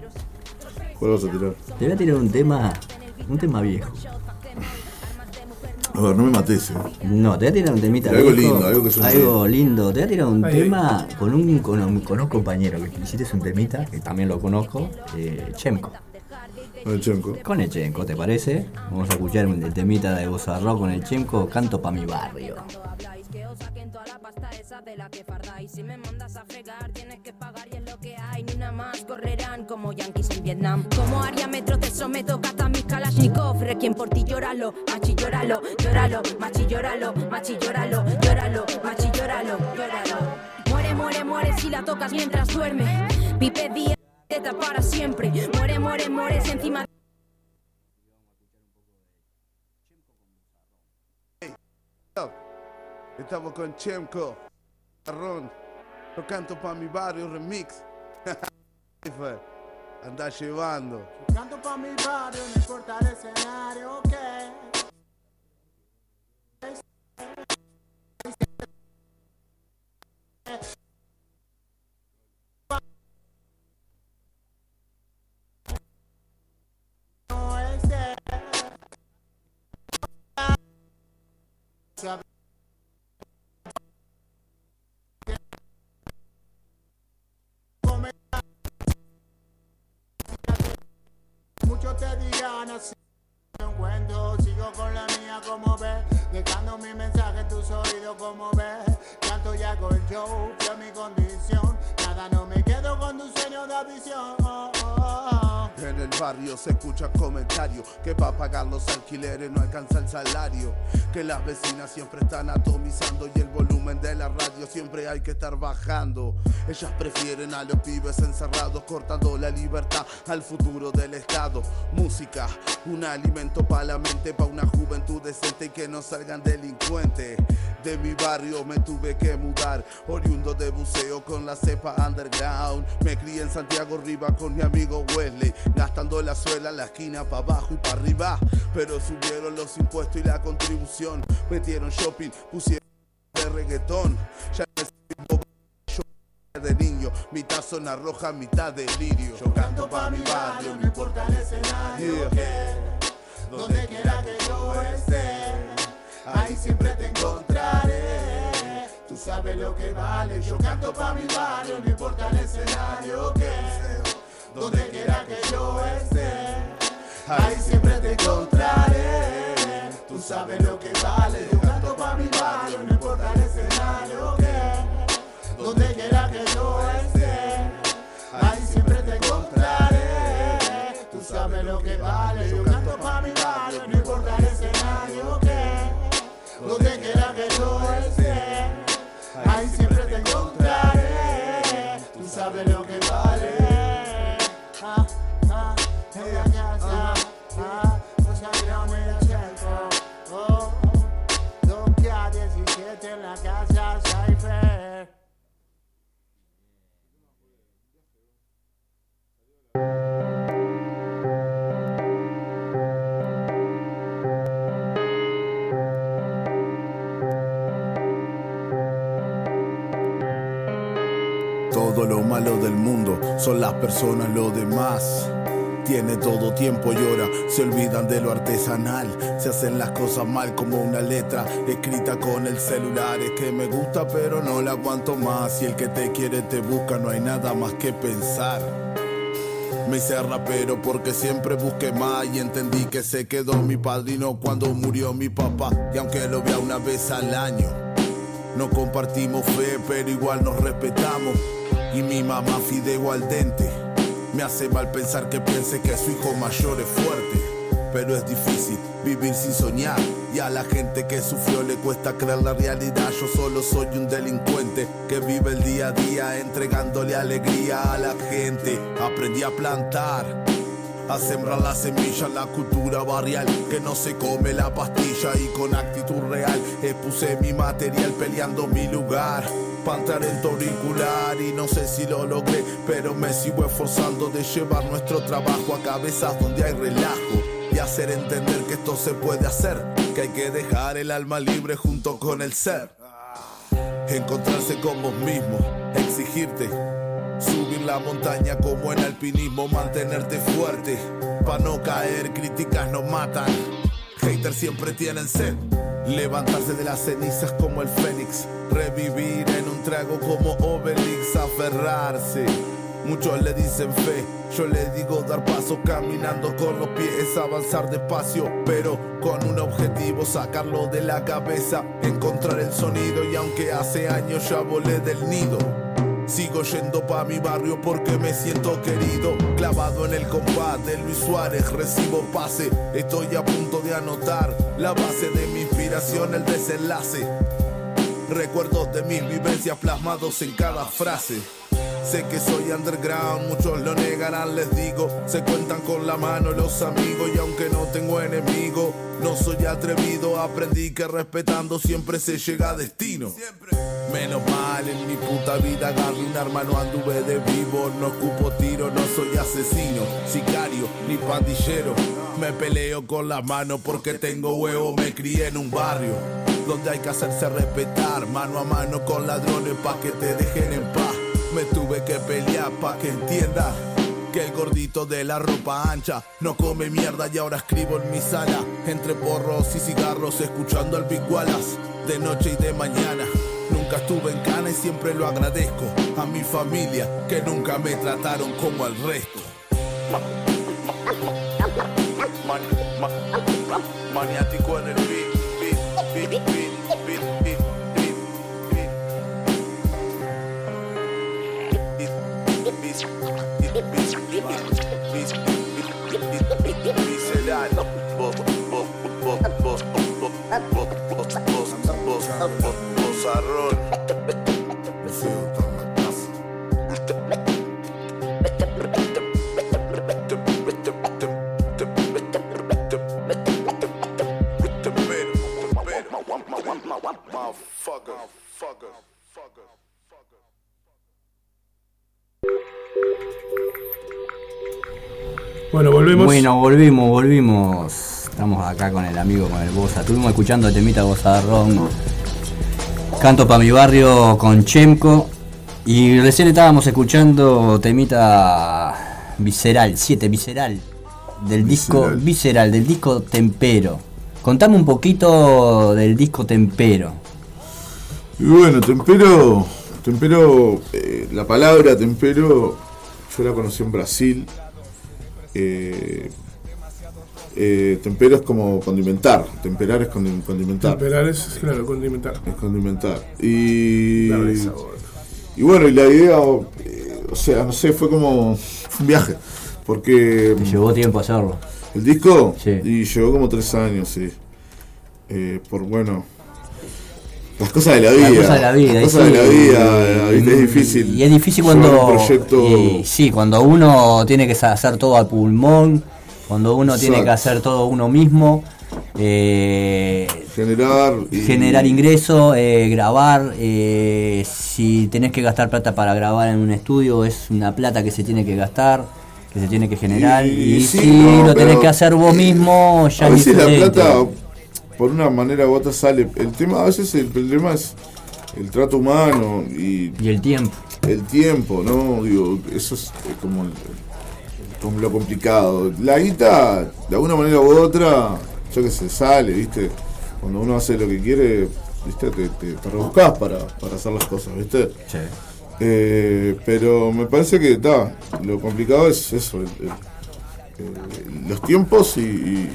Speaker 15: ¿Cuál vas a tirar?
Speaker 3: Te voy a tirar un tema, un tema viejo.
Speaker 15: A ver, no me mates, eh.
Speaker 3: No, te voy a tirar un temita
Speaker 15: Algo lindo, algo que suene
Speaker 3: algo lindo. Te voy a tirar un
Speaker 2: Ahí.
Speaker 3: tema con un, con un, con un compañero que hiciste un temita, que también lo conozco, eh, Chemco.
Speaker 15: Con el Chenko.
Speaker 3: Con el Chemco, ¿te parece? Vamos a escuchar un el temita de Bozarrón con el Chemco, Canto pa' mi barrio.
Speaker 16: Que os saquen toda la pasta esa de la que fardáis. Si me mandas a fregar, tienes que pagar y es lo que hay. Ni una más correrán como yankees en Vietnam. Como Aria Metro te someto, cata mis Kalashnikov. Requiem por ti, llóralo, machi, llóralo, llóralo, machi, llóralo, machi, llóralo, llóralo, machi, llóralo, llóralo. Muere, muere, muere si la tocas mientras duerme. Pipe día, teta para siempre. Muere, muere, muere si encima
Speaker 17: Estamos con Chemco, Ron, lo canto pa' mi barrio remix. Fue, Anda llevando.
Speaker 14: Canto pa' mi barrio, no importa el escenario, ok. No encuentro, sigo con la mía como ves, dejando mi mensaje en tus oídos como ves. Canto y hago el show, fue mi condición. Nada, no me quedo con tu sueño de visión.
Speaker 17: En el barrio se escucha comentarios que para pagar los alquileres no alcanza el salario. Que las vecinas siempre están atomizando y el volumen de la radio siempre hay que estar bajando. Ellas prefieren a los pibes encerrados cortando la libertad al futuro del Estado. Música, un alimento para la mente, para una juventud decente y que no salgan delincuentes. De mi barrio me tuve que mudar, oriundo de buceo con la cepa underground. Me crié en Santiago Riva con mi amigo Wesley, gastando la suela, la esquina para abajo y para arriba. Pero subieron los impuestos y la contribución, metieron shopping, pusieron de reggaetón. Ya de niño, mitad zona roja, mitad delirio. Yo canto pa' mi barrio, no importa el escenario. que donde quiera que yo esté, ahí siempre te encontraré. Tú sabes lo que vale, yo canto pa' mi barrio, no importa el escenario que donde quiera que yo esté, ahí siempre te encontraré. Tú sabes lo que vale, yo canto pa' mi barrio, no importa el escenario que donde quiera que yo esté, ahí siempre te encontraré. Tú sabes lo que vale, yo canto pa' mi barrio, no importa el escenario que, donde quiera que yo esté, ahí siempre te encontraré. Tú sabes lo que 17 en la casa. Todo lo malo del mundo son las personas, lo demás. Tiene todo tiempo llora, se olvidan de lo artesanal, se hacen las cosas mal como una letra escrita con el celular. Es que me gusta pero no la aguanto más. Si el que te quiere te busca, no hay nada más que pensar. Me hice rapero porque siempre busqué más y entendí que se quedó mi padrino cuando murió mi papá. Y aunque lo vea una vez al año, no compartimos fe, pero igual nos respetamos. Y mi mamá fideo al dente. Me hace mal pensar que piense que su hijo mayor es fuerte. Pero es difícil vivir sin soñar. Y a la gente que sufrió le cuesta creer la realidad. Yo solo soy un delincuente que vive el día a día entregándole alegría a la gente. Aprendí a plantar. A sembrar la semilla, la cultura barrial Que no se come la pastilla y con actitud real Expuse mi material peleando mi lugar en tu auricular y no sé si lo logré, pero me sigo esforzando de llevar nuestro trabajo a cabezas donde hay relajo y hacer entender que esto se puede hacer, que hay que dejar el alma libre junto con el ser. Encontrarse con vos mismo, exigirte, subir la montaña como en alpinismo, mantenerte fuerte, para no caer, críticas no matan, haters siempre tienen sed. Levantarse de las cenizas como el fénix, revivir en un trago como Obelix, aferrarse. Muchos le dicen fe, yo le digo dar paso caminando con los pies, avanzar despacio, pero con un objetivo, sacarlo de la cabeza, encontrar el sonido y aunque hace años ya volé del nido. Sigo yendo pa' mi barrio porque me siento querido. Clavado en el combate, Luis Suárez, recibo pase. Estoy a punto de anotar la base de mi el desenlace. Recuerdos de mis vivencias plasmados en cada frase. Sé que soy underground, muchos lo negarán, les digo. Se cuentan con la mano los amigos y aunque no tengo enemigo, no soy atrevido. Aprendí que respetando siempre se llega a destino. Menos mal en mi puta vida agarré un arma, no anduve de vivo, no ocupo tiro, no soy asesino, sicario ni pandillero. Me peleo con la mano porque tengo huevo, me crié en un barrio donde hay que hacerse respetar, mano a mano con ladrones pa' que te dejen en paz. Me tuve pelear pa' que entienda que el gordito de la ropa ancha no come mierda y ahora escribo en mi sala entre porros y cigarros escuchando al Big Wallace de noche y de mañana. Nunca estuve en cana y siempre lo agradezco a mi familia que nunca me trataron como al resto. Man- ma- maniático en el beat, beat, beat, beat,
Speaker 2: Bueno, volvemos.
Speaker 3: Bueno, volvimos, volvimos. Estamos acá con el amigo, con el Bosa. Estuvimos escuchando el temita Bozarrón. Canto para mi barrio con Chemco. Y recién estábamos escuchando temita Visceral, 7 Visceral. Del disco Visceral, del disco Tempero. Contame un poquito del disco Tempero.
Speaker 15: Y bueno, tempero, tempero, eh, la palabra tempero, yo la conocí en Brasil. Eh, eh, tempero es como condimentar, temperar es condi- condimentar.
Speaker 2: Temperar es, claro, condimentar.
Speaker 15: Es condimentar. Y,
Speaker 2: Darle sabor.
Speaker 15: y bueno, y la idea, eh, o sea, no sé, fue como fue un viaje. Porque.
Speaker 3: Llevó tiempo hacerlo.
Speaker 15: ¿El disco? Y llevó como tres años, sí. Eh, por bueno. Las cosas de la vida.
Speaker 3: Las cosas de la vida.
Speaker 15: Las cosas
Speaker 3: sí,
Speaker 15: de la vida,
Speaker 3: y-
Speaker 15: ¿viste? es difícil.
Speaker 3: Y es difícil cuando.
Speaker 15: Un proyecto.
Speaker 3: y sí, cuando uno tiene que hacer todo al pulmón, cuando uno tiene que hacer todo uno mismo. eh,
Speaker 15: generar. y-
Speaker 3: generar ingresos, eh, grabar. eh, si tenés que gastar plata para grabar en un estudio, es una plata que se tiene que gastar, que se tiene que generar. Y,
Speaker 15: Y sí,
Speaker 3: si
Speaker 15: no,
Speaker 3: lo tenés que hacer vos mismo, ya
Speaker 15: a
Speaker 3: es
Speaker 15: veces la plata, por una manera u otra, sale. El tema, a veces el problema es el trato humano y.
Speaker 3: el tiempo.
Speaker 15: El tiempo, ¿no? Digo, eso es eh, como, el- como lo complicado. La guita, de alguna manera u otra, yo que sé, sale, ¿viste? Cuando uno hace lo que quiere, ¿viste? Te, te, te rebuscás para, para hacer las cosas, ¿viste? Eh, pero me parece que está, lo complicado es eso, el- el- el- los tiempos y,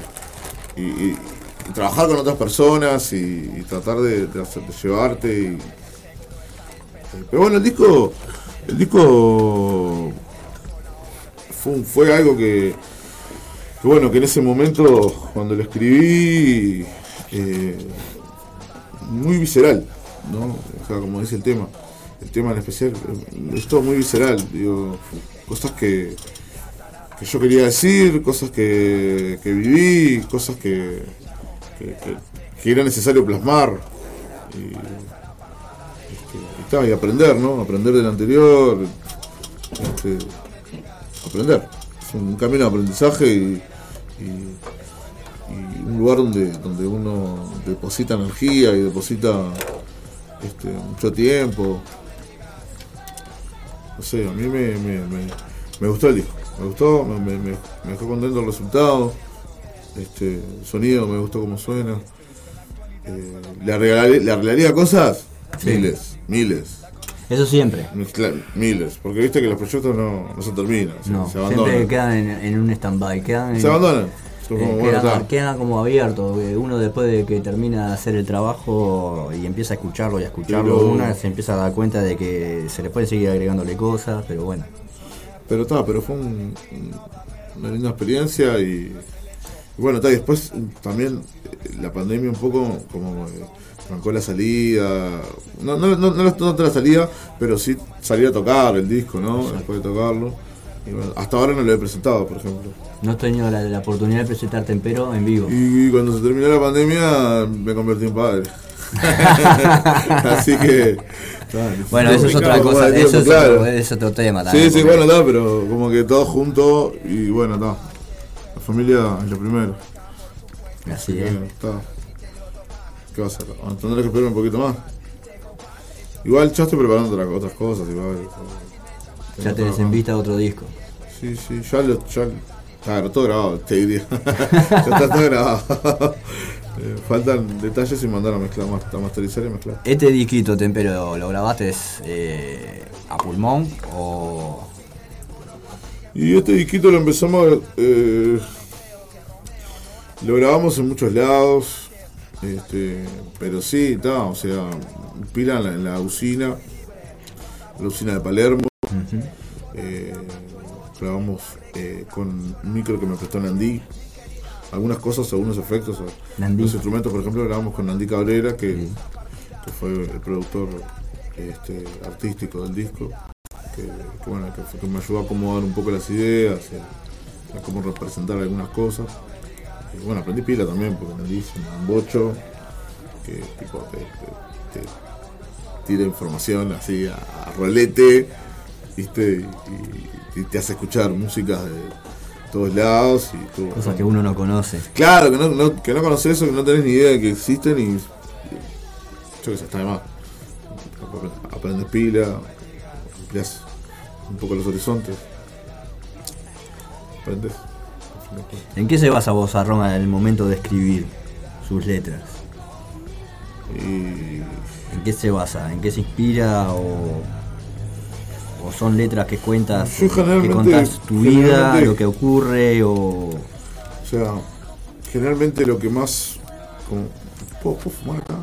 Speaker 15: y- y- trabajar con otras personas y, tratar de, de hacer- de llevarte. y- pero bueno, el disco, el disco fue, algo que, bueno, que en ese momento cuando lo escribí, eh, muy visceral, ¿no? O sea, como dice el tema, el tema en especial, eh, es todo muy visceral, digo, cosas que, que yo quería decir, cosas que, que viví, cosas que, que, era necesario plasmar. Y, Este, y aprender, ¿no? Aprender del anterior. este, aprender. Es un camino de aprendizaje y, y- y un lugar donde, donde uno deposita energía y deposita este, mucho tiempo. No sé, a mí me, me, me- me gustó el disco. Me gustó, me, me- me- me dejó contento el resultado. Este, el sonido, me gustó cómo suena. Eh, ¿Le arreglaría, le arreglaría cosas?
Speaker 3: Sí.
Speaker 15: Miles, miles.
Speaker 3: Eso siempre.
Speaker 15: Claro, Miles, porque viste que los proyectos no, no se terminan,
Speaker 3: No,
Speaker 15: se
Speaker 3: siempre
Speaker 15: abandonan.
Speaker 3: quedan en, en un stand-by. Quedan en-
Speaker 15: Se abandonan.
Speaker 3: Eh,
Speaker 15: bueno,
Speaker 3: quedan, como abiertos. Uno después de que termina de hacer el trabajo y empieza a escucharlo y a escucharlo,
Speaker 15: Pero-
Speaker 3: una se empieza a dar cuenta de que se le pueden seguir agregándole cosas, pero bueno.
Speaker 15: Pero está, pero fue un- un- una linda experiencia y, y bueno, está, y después también la pandemia un poco como eh, arrancó la salida, no, no, no, no, no la salida, pero sí salir a tocar el disco, ¿no? Después de tocarlo. Y bueno, hasta ahora no lo he presentado, por ejemplo.
Speaker 3: No he tenido la, la oportunidad de presentarte en Pero en vivo.
Speaker 15: Y cuando se terminó la pandemia me convertí en padre. Así que... está,
Speaker 3: Bueno, eso es otra cosa,
Speaker 15: de
Speaker 3: eso
Speaker 15: tiempo,
Speaker 3: es,
Speaker 15: claro.
Speaker 3: otro, es otro tema
Speaker 15: Sí,
Speaker 3: también.
Speaker 15: sí, bueno, está, pero como que todos juntos y bueno, está. La familia es lo primero.
Speaker 3: Así
Speaker 15: que,
Speaker 3: es.
Speaker 15: ¿Qué va a hacer? Tener que esperar un poquito más. Igual ya estoy preparando otra- otras cosas, igual.
Speaker 3: Ya tenés en vista otro disco.
Speaker 15: Sí, sí, ya lo. Ya, claro, todo grabado, te diría. ya está todo grabado. Eh, faltan detalles y mandar a mezclar, a masterizar y mezclar.
Speaker 3: ¿Este disquito, Tempero, lo grabaste eh, a pulmón o...?
Speaker 15: Y este disquito lo empezamos, eh, lo grabamos en muchos lados, este, pero sí, está, o sea, pila en la, en la usina, la usina de Palermo, eh, grabamos eh, con un micro que me prestó Nandí, algunas cosas, algunos efectos,
Speaker 3: Nandí.
Speaker 15: los instrumentos, por ejemplo, grabamos con Nandí Cabrera, que, que fue el productor este, artístico del disco que, que, bueno, que, me ayudó a acomodar un poco las ideas, y a, cómo representar algunas cosas. Y bueno, aprendí pila también, porque me dice un bocho que tipo te, te- te tira información así a, a rolete, ¿viste? Y, y- y te hace escuchar músicas de todos lados y todo.
Speaker 3: Cosas que uno no conoce.
Speaker 15: Claro, que no, no- que no conoces eso, que no tenés ni idea de que existen y. Yo que sé, está de más. Aprendes pila, amplias un poco los horizontes. Aprendes.
Speaker 3: ¿En qué se basa vos, Arroma, en el momento de escribir sus letras? ¿En qué se basa? ¿En qué se inspira? ¿O, o son letras que cuentas,
Speaker 15: Yo
Speaker 3: que contás tu vida, lo que ocurre? O...
Speaker 15: O sea, generalmente lo que más. Como, ¿puedo, puedo fumar acá?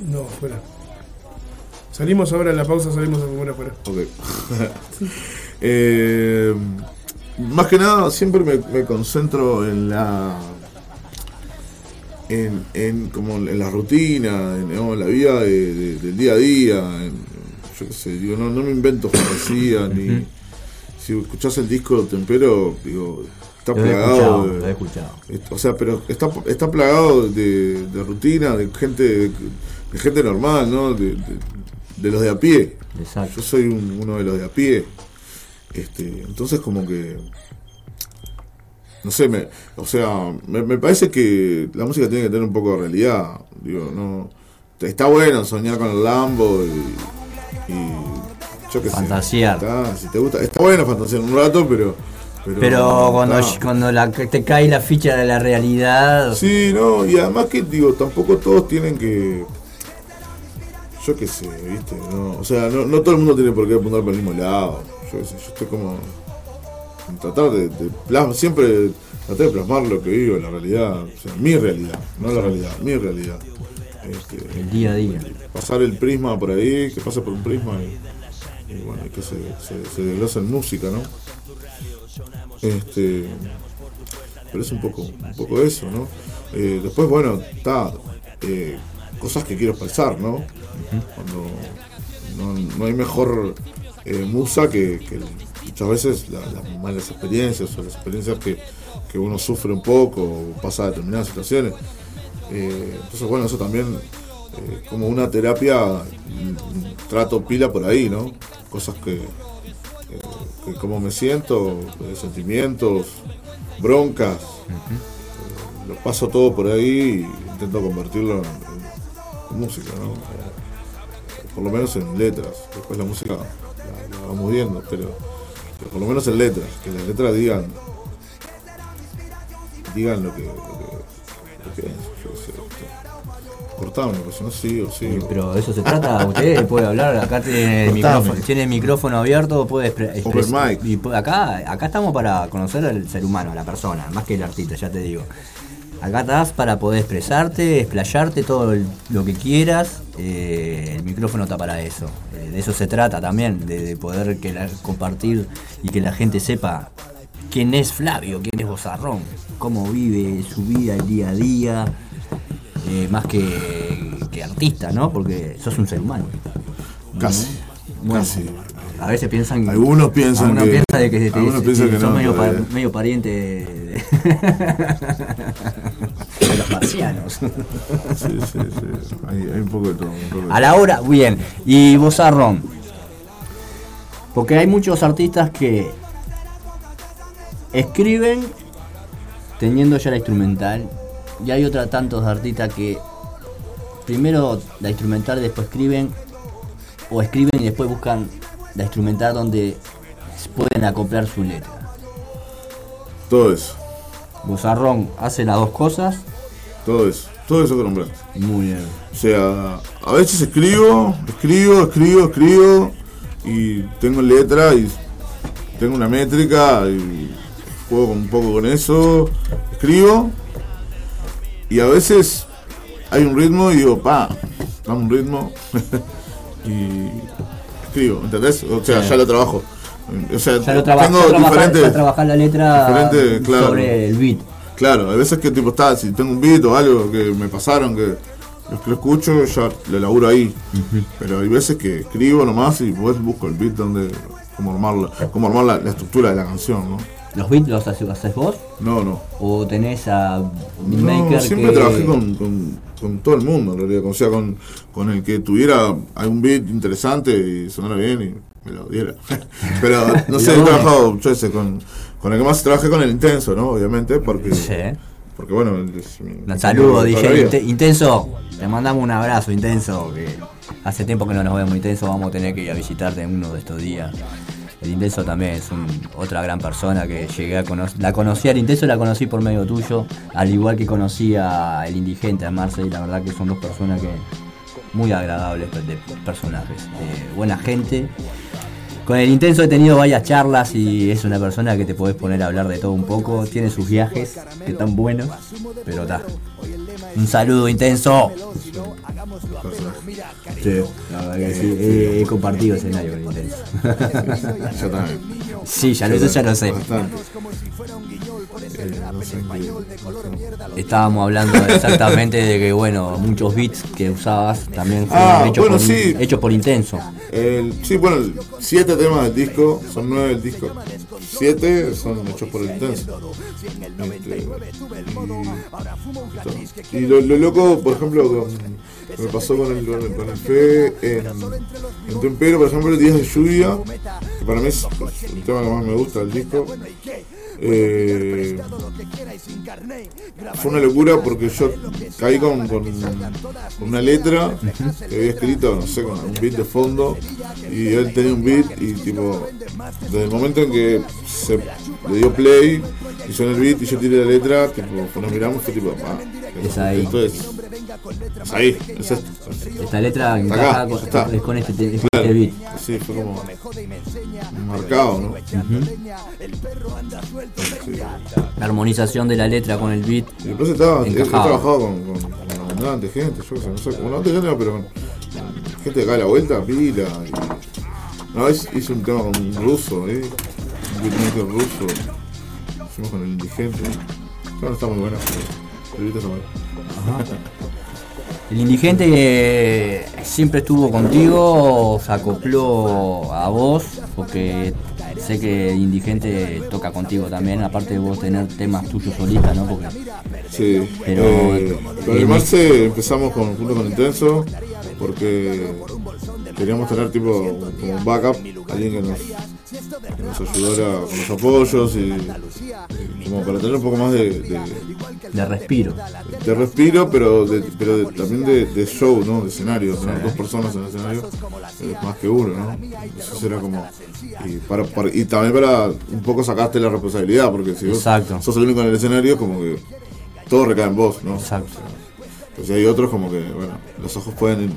Speaker 2: No, fuera. Salimos ahora en la pausa, salimos a comer afuera.
Speaker 15: Ok. Eh, más que nada, siempre me, me concentro en la. En, en como en la rutina, en, la vida de- de- del día a día. yo qué sé, digo, no, no me invento fantasía ni. Si escuchás el disco de Tempero, digo, está plagado.
Speaker 3: escuchado,
Speaker 15: de-
Speaker 3: lo he escuchado.
Speaker 15: O sea, pero está, está plagado de, de rutina, de gente, de, gente normal, ¿no? De, de- de los de a pie.
Speaker 3: Exacto.
Speaker 15: Yo soy un- uno de los de a pie. Este, entonces como que no sé, me, o sea, me, me parece que la música tiene que tener un poco de realidad. Digo, no está bueno soñar con el Lambo y, y yo qué sé.
Speaker 3: Fantasear.
Speaker 15: Está, si te gusta, está bueno fantasear un rato, pero pero,
Speaker 3: Pero cuando,
Speaker 15: está.
Speaker 3: cuando la, te cae la ficha de la realidad...
Speaker 15: Sí, no, y además que digo, tampoco todos tienen que. Yo qué sé, ¿viste? No, o sea, no, no todo el mundo tiene por qué apuntar para el mismo lado. Yo estoy como. en tratar de, de plasma- siempre tratar de plasmar lo que vivo, la realidad, o sea, mi realidad, no la realidad, mi realidad. Este,
Speaker 3: El día a día.
Speaker 15: Pasar el prisma por ahí, que pase por un prisma y, y bueno, y que se, se, se desglosa en música, ¿no? Este, pero es un poco, un poco eso, ¿no? Eh, después, bueno, está eh, cosas que quiero expresar, ¿no? Cuando no, no hay mejor eh, musa que, que muchas veces la- las malas experiencias o las experiencias que, que uno sufre un poco o pasa determinadas situaciones. Eh, entonces, bueno, eso también eh, como una terapia, mm, trato pila por ahí, ¿no? Cosas que, que, como me siento, sentimientos, broncas, lo paso todo por ahí y intento convertirlo en, en música, ¿no? Por lo menos en letras. Después la música vamos viendo, pero, pero por lo menos en letras, que las letras digan digan lo que, lo que, lo que cortame, porque si no sigo, sigo.
Speaker 3: Pero de eso se trata, usted puede hablar, acá tiene el micrófono, tiene el micrófono abierto, puede expre-
Speaker 15: Open
Speaker 3: expres-
Speaker 15: mic.
Speaker 3: y acá, acá estamos para conocer al ser humano, a la persona, más que el artista, ya te digo. Acá estás para poder expresarte, explayarte todo lo que quieras. eh, el micrófono está para eso. Eh, de eso se trata también, de, de poder que la- compartir y que la gente sepa quién es Flavio, quién es Bozarrón, cómo vive su vida el día a día, eh, más que, que artista, ¿no? Porque sos un ser humano.
Speaker 15: Casi.
Speaker 3: Bueno,
Speaker 15: Casi.
Speaker 3: A veces piensan.
Speaker 15: Algunos piensan
Speaker 3: algunos
Speaker 15: que-
Speaker 3: piensan de que,
Speaker 15: algunos piensan que no,
Speaker 3: medio, pa- medio pariente de, de los marcianos.
Speaker 15: Sí, sí, sí. Hay, hay un poco de todo. un poco de
Speaker 3: A la hora, bien. Y Bozarrón. Porque hay muchos artistas que escriben teniendo ya la instrumental. Y hay otros tantos artistas que primero la instrumental, después escriben. O escriben y después buscan la instrumental donde pueden acoplar su letra.
Speaker 15: Todo eso.
Speaker 3: Bozarrón hace las dos cosas.
Speaker 15: Todo eso. Todo eso que nombraste.
Speaker 3: Muy bien.
Speaker 15: O sea, a veces escribo, escribo, escribo, escribo y tengo letra y tengo una métrica y juego un poco con eso, escribo y a veces hay un ritmo y digo, pa, dame un ritmo y escribo, ¿entendés? O sea,
Speaker 3: Sí.
Speaker 15: ya lo trabajo. O sea,
Speaker 3: Ya lo traba-
Speaker 15: tengo
Speaker 3: ya trabajar-
Speaker 15: diferentes...
Speaker 3: ya trabajar la letra
Speaker 15: claro.
Speaker 3: sobre el beat.
Speaker 15: Claro, hay veces que tipo está, si tengo un beat o algo que me pasaron, que lo que lo escucho, ya lo laburo ahí. Pero hay veces que escribo nomás y después busco el beat donde, cómo armarla, cómo armar la, la estructura de la canción, ¿no?
Speaker 3: ¿Los beats los haces, vos?
Speaker 15: No, no.
Speaker 3: ¿O tenés a
Speaker 15: No,
Speaker 3: beatmaker
Speaker 15: siempre
Speaker 3: que...
Speaker 15: trabajé con, con, con todo el mundo, en realidad. O sea, con, con el que tuviera algún beat interesante y sonara bien y me lo diera. Pero, no sé, he trabajado, yo sé, con, con el que más trabajé con el intenso, ¿no? Obviamente, porque...
Speaker 3: Sí.
Speaker 15: Porque bueno, es mi-
Speaker 3: Un saludo,
Speaker 15: toda la
Speaker 3: DJ Intenso. Te mandamos un abrazo, Intenso. Que hace tiempo que no nos vemos, Intenso. Vamos a tener que ir a visitarte en uno de estos días. El Intenso también es otra gran persona que llegué a conocer. La conocí al Intenso, la conocí por medio tuyo. Al igual que conocí a El Indigente, a Marcel. La verdad que son dos personas que muy agradables de personajes. buena gente. Con el intenso he tenido varias charlas y es una persona que te podés poner a hablar de todo un poco. Tiene sus viajes que están buenos, pero está. Un saludo intenso. Sí, la verdad que sí. He, he compartido escenario con intenso.
Speaker 15: Yo también.
Speaker 3: Sí, ya lo sé, ya lo sé. Estábamos hablando exactamente de que, bueno, muchos beats que usabas también fueron
Speaker 15: Ah,
Speaker 3: hechos,
Speaker 15: bueno,
Speaker 3: por,
Speaker 15: sí.
Speaker 3: hechos por intenso.
Speaker 15: El, sí, bueno, siete temas del disco, son nueve del disco. Siete son hechos por el intenso. Este, y, lo, lo loco, por ejemplo, me pasó con el, con el, Fe en, en Tempero, por ejemplo, Días de Lluvia, que para mí es el tema que más me gusta del disco. Eh, fue una locura porque yo caí con, con, con una letra que había escrito, no sé, con un beat de fondo y él tenía un beat y tipo, desde el momento en que se le dio play y sonó el beat y yo tiré la letra, tipo, cuando nos miramos fue tipo, ah,
Speaker 3: Es ahí.
Speaker 15: esto es, es ahí, es esto.
Speaker 3: Esta letra
Speaker 15: acá,
Speaker 3: con,
Speaker 15: está.
Speaker 3: es con este, te- es
Speaker 15: Claro,
Speaker 3: este beat.
Speaker 15: sí, fue como marcado, ¿no?
Speaker 3: La armonización de la letra con el beat.
Speaker 15: Y después estaba, he, trabajado con, con, con abundante gente, yo no sé, con abundante gente no, pero con, gente de acá a la vuelta, pila. Y, una vez hice un tema con un ruso, ¿eh? un ruso, hicimos con el indigente. Claro, está muy buena, pero el beat está bueno.
Speaker 3: El indigente eh, siempre estuvo contigo, se acopló a vos, porque sé que Indigente toca contigo también, aparte de vos tener temas tuyos solistas, ¿no? Porque,
Speaker 15: Sí,
Speaker 3: Pero-
Speaker 15: eh, con el
Speaker 3: eh,
Speaker 15: Marce empezamos con, junto con Intenso porque queríamos tener tipo como un backup, alguien que nos, que nos ayudara con los apoyos y, y como para tener un poco más de, de,
Speaker 3: de respiro.
Speaker 15: de respiro, pero, de, pero de- también de, show, ¿no? De escenario, tener dos personas en el escenario eh, más que uno, ¿no? Eso era como... Y, para, para- y también para un poco sacaste la responsabilidad, porque si vos
Speaker 3: Exacto.
Speaker 15: sos el único en el escenario, como que todo recae en vos, ¿no?
Speaker 3: Exacto.
Speaker 15: Entonces hay otros como que, bueno, los ojos pueden...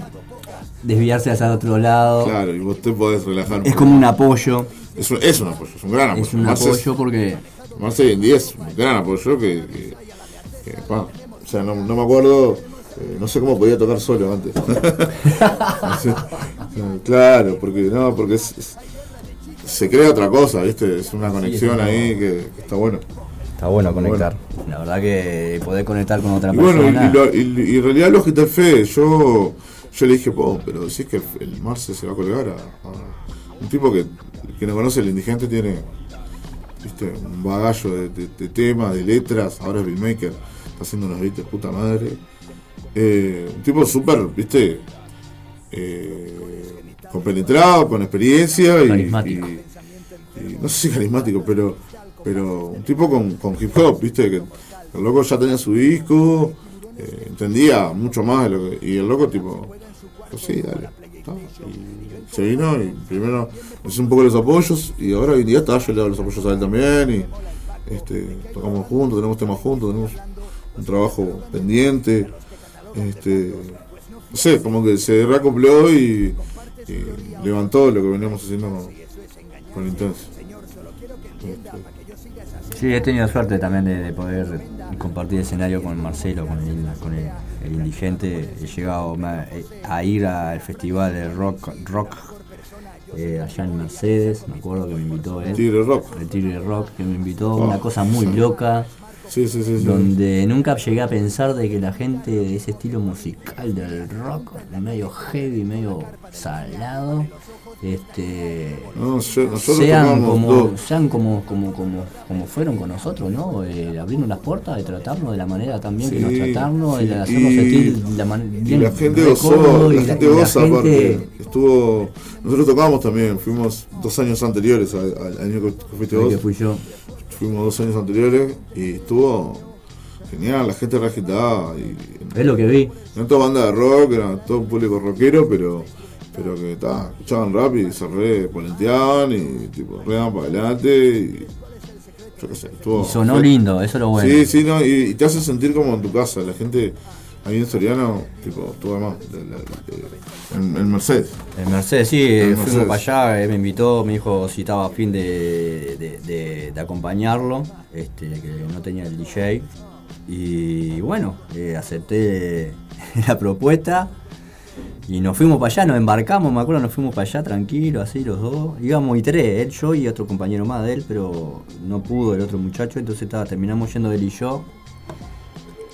Speaker 3: Desviarse hacia otro lado.
Speaker 15: Claro, y vos te podés relajar.
Speaker 3: Es como un apoyo.
Speaker 15: Es un, es un apoyo, es un gran apoyo.
Speaker 3: Es un apoyo porque
Speaker 15: Marce hoy en día es un gran apoyo que... que- que, pa, o sea, no, no me acuerdo... eh, no sé cómo podía tocar solo antes. Claro, porque no, porque es- es- se crea otra cosa, ¿viste? Es una conexión ahí que, que está bueno.
Speaker 3: está bueno conectar. La verdad que poder conectar con otra
Speaker 15: Y bueno, y,
Speaker 3: persona.
Speaker 15: y lo- y- y en realidad lo que fe, yo, yo le dije, "Po, pero decís que el, el Marce se va a colgar a, a- un tipo que, que no conoce el indigente tiene viste un bagallo de, de- de temas, de letras, ahora es beatmaker, está haciendo unos beats de puta madre. Eh, un tipo súper, viste, eh, compenetrado, con experiencia y,
Speaker 3: Carismático.
Speaker 15: y- y no sé si carismático, pero pero un tipo con, con hip hop, viste, que el loco ya tenía su disco, eh, entendía mucho más de lo que, y el loco tipo, pues sí, dale. Y se vino y primero nos hizo un poco los apoyos y ahora hoy en día está, yo le doy los apoyos a él también y este, tocamos juntos, tenemos temas juntos, tenemos un trabajo pendiente, este, no sé, como que se reacopló y, levantó lo que veníamos haciendo con, Intenso.
Speaker 3: Sí, he tenido suerte también de poder compartir escenario con Marcelo, con el, con el, el indigente. He llegado eh, a ir al festival de rock, rock eh, allá en Mercedes, me acuerdo que me invitó él.
Speaker 15: Tigre Rock.
Speaker 3: El Tigre Rock, que me invitó,
Speaker 15: Oh,
Speaker 3: una cosa muy
Speaker 15: sí.
Speaker 3: loca.
Speaker 15: Sí. sí.
Speaker 3: Donde nunca llegué a pensar de que la gente de ese estilo musical del rock, medio heavy, medio salado, este
Speaker 15: No, yo- nosotros
Speaker 3: sean como,
Speaker 15: dos.
Speaker 3: sean como, como, como, como fueron con nosotros, ¿no? Eh, abriendo las puertas, de tratarnos de la manera también que nos
Speaker 15: Sí,
Speaker 3: trataron,
Speaker 15: sí,
Speaker 3: de hacernos sentir la man-
Speaker 15: Y
Speaker 3: bien
Speaker 15: la gente gozó, la gente goza aparte. Estuvo, nosotros tocamos también, fuimos dos años anteriores al, al año que fuiste vos.
Speaker 3: que fui yo.
Speaker 15: Fuimos dos años anteriores y estuvo genial, la gente re agitada. Y,
Speaker 3: Es lo que vi.
Speaker 15: no toda banda de rock, era todo un público rockero, pero pero que ta, escuchaban rap y se re polenteaban y tipo re para adelante y yo qué sé, estuvo.
Speaker 3: Y sonó lindo, eso es lo bueno.
Speaker 15: Sí, sí, no, y, y te hace sentir como en tu casa, la gente ahí en Soriano, tipo, estuve más, en, en Mercedes.
Speaker 3: En Mercedes, sí,
Speaker 15: En
Speaker 3: fuimos
Speaker 15: Mercedes.
Speaker 3: para allá, me invitó, me dijo si estaba a fin de, de- de- de acompañarlo, este, que no tenía el DJ. Y bueno, eh, acepté la propuesta y nos fuimos para allá, nos embarcamos, me acuerdo, nos fuimos para allá tranquilos, así los dos. Íbamos y tres, él, yo y otro compañero más de él, pero no pudo el otro muchacho, entonces estaba, terminamos yendo él y yo,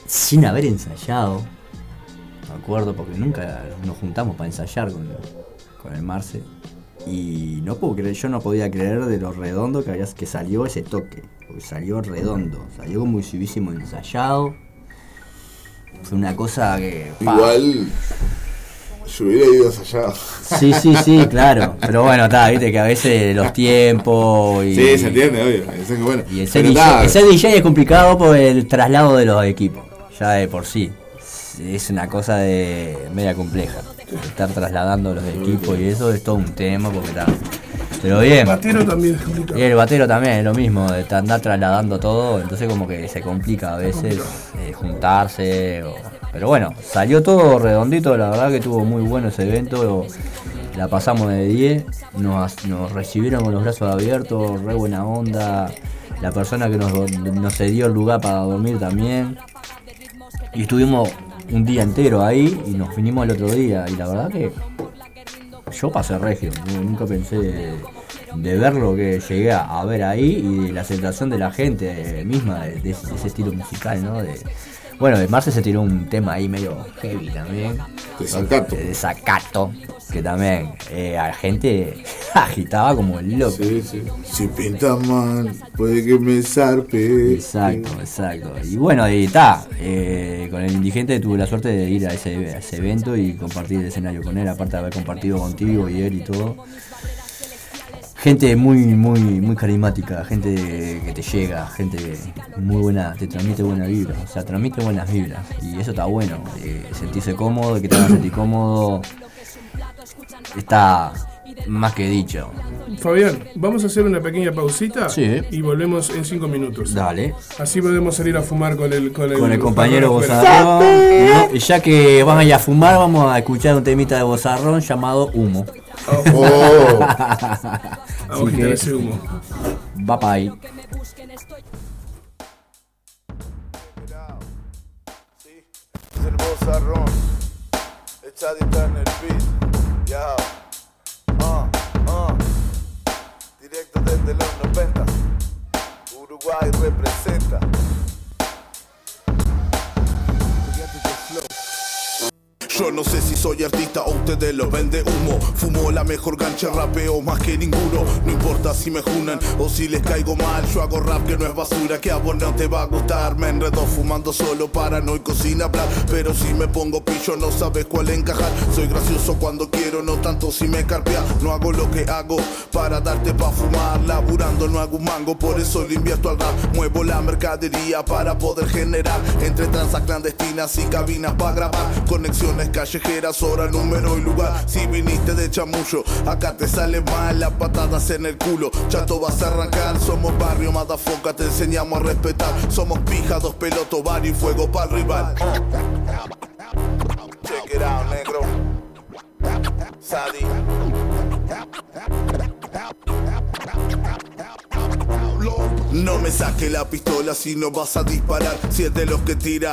Speaker 3: sin haber ensayado. Me acuerdo, porque nunca nos juntamos para ensayar con, con el Marce. Y no puedo creer, yo no podía creer de lo redondo que, había, que salió ese toque. Salió redondo, salió como si ensayado. Fue una cosa que.
Speaker 15: Igual, yo hubiera ido allá.
Speaker 3: Sí, sí, sí, claro. Pero bueno, está, viste que a veces los tiempos y.
Speaker 15: Sí, se entiende, obvio. Eso es que bueno.
Speaker 3: Y ese
Speaker 15: Pero
Speaker 3: DJ, DJ es complicado por el traslado de los equipos, ya de por sí. Es una cosa de media compleja. Estar trasladando los equipos y eso es todo un tema porque está. Pero bien.
Speaker 2: Batero también es complicado.
Speaker 3: Y el batero también es lo mismo, de andar trasladando todo, entonces como que se complica a veces eh, juntarse. o- Pero bueno, salió todo redondito, la verdad que estuvo muy bueno ese evento. La pasamos de 10, nos, recibieron con los brazos abiertos, re buena onda. La persona que nos, nos cedió el lugar para dormir también. Y estuvimos un día entero ahí y nos vinimos el otro día. Y la verdad que yo pasé regio, nunca pensé de, ver lo que llegué a ver ahí y de la aceptación de la gente misma de, ese estilo musical, ¿no? Bueno, de Marce se tiró un tema ahí medio heavy también.
Speaker 15: Desacato.
Speaker 3: De desacato. Que también eh, a la gente agitaba como el loco.
Speaker 15: Sí, sí. Si pinta mal, puede que me zarpe.
Speaker 3: Exacto, exacto. Y bueno, ahí está. eh, con el indigente tuve la suerte de ir a ese, a ese evento y compartir el escenario con él, aparte de haber compartido contigo y él y todo. Gente muy, muy, muy carismática, gente que te llega, gente muy buena, te transmite buena vibra, o sea, transmite buenas vibras. Y eso está bueno, eh, sentirse cómodo, que te hagan sentir cómodo, está más que dicho.
Speaker 2: Fabián, vamos a hacer una pequeña pausita
Speaker 3: Sí.
Speaker 2: y volvemos en cinco minutos.
Speaker 3: Dale.
Speaker 2: Así podemos salir a fumar con el con el,
Speaker 3: Con el compañero. Bozarrón. ¿no? Y ya que van a ir a fumar, vamos a escuchar un temita de Bozarrón llamado Humo.
Speaker 15: Oh.
Speaker 2: Vamos a quitar ese humo.
Speaker 3: Va para ahí.
Speaker 17: Es el bozarrón, echadita en el beat, ya, directo desde los 90, Uruguay representa. Yo no sé si soy artista o ustedes lo vende humo. Fumo la mejor gancha, rapeo más que ninguno. No importa si me junan o si les caigo mal. Yo hago rap que no es basura, que a vos no te va a gustar. Me enredo fumando solo, paranoico sin hablar. Pero si me pongo pillo, no sabes cuál encajar. Soy gracioso cuando quiero, no tanto si me carpea. No hago lo que hago para darte pa' fumar. Laburando no hago un mango, por eso le invierto al rap. Muevo la mercadería para poder generar entre tranzas clandestinas y cabinas para grabar. Conexiones callejeras, hora, número y lugar. Si viniste de chamullo, acá te sale mal las patadas en el culo. Chato vas a arrancar, somos barrio, madafoca, te enseñamos a respetar. Somos pija, dos pelotos, bar y fuego para el rival. Check it out, negro. Sadi. No me saque la pistola si no vas a disparar. Si es de los que tira,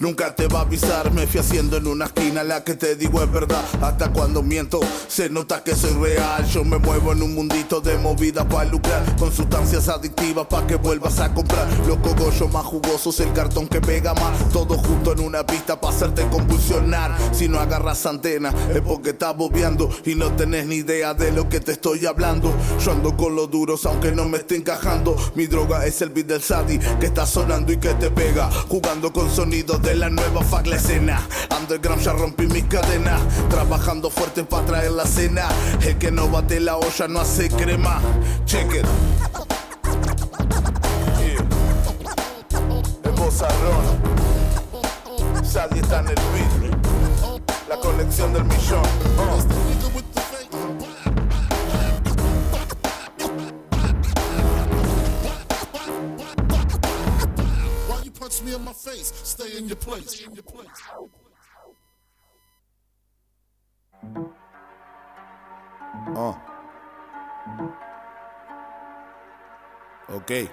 Speaker 17: nunca te va a avisar. Me fui haciendo en una esquina, la que te digo es verdad. Hasta cuando miento, se nota que soy real. Yo me muevo en un mundito de movida para lucrar. Con sustancias adictivas para que vuelvas a comprar. Los cogollos más jugosos, el cartón que pega más. Todo junto en una pista para hacerte convulsionar. Si no agarras antena, es porque estás bobeando y no tenés ni idea de lo que te estoy hablando. Yo ando con los duros, aunque no me esté encajando. Es el beat del Sadi que está sonando y que te pega. Jugando con sonidos de la nueva fuck escena. Underground ya rompí mis cadenas. Trabajando fuerte para traer la cena. El que no bate la olla no hace crema. Check it. Bozarrón. Sadi está en el beat. La colección del millón. Uh.
Speaker 18: Punch me in my face? Stay in your place.
Speaker 17: Ah. Ok.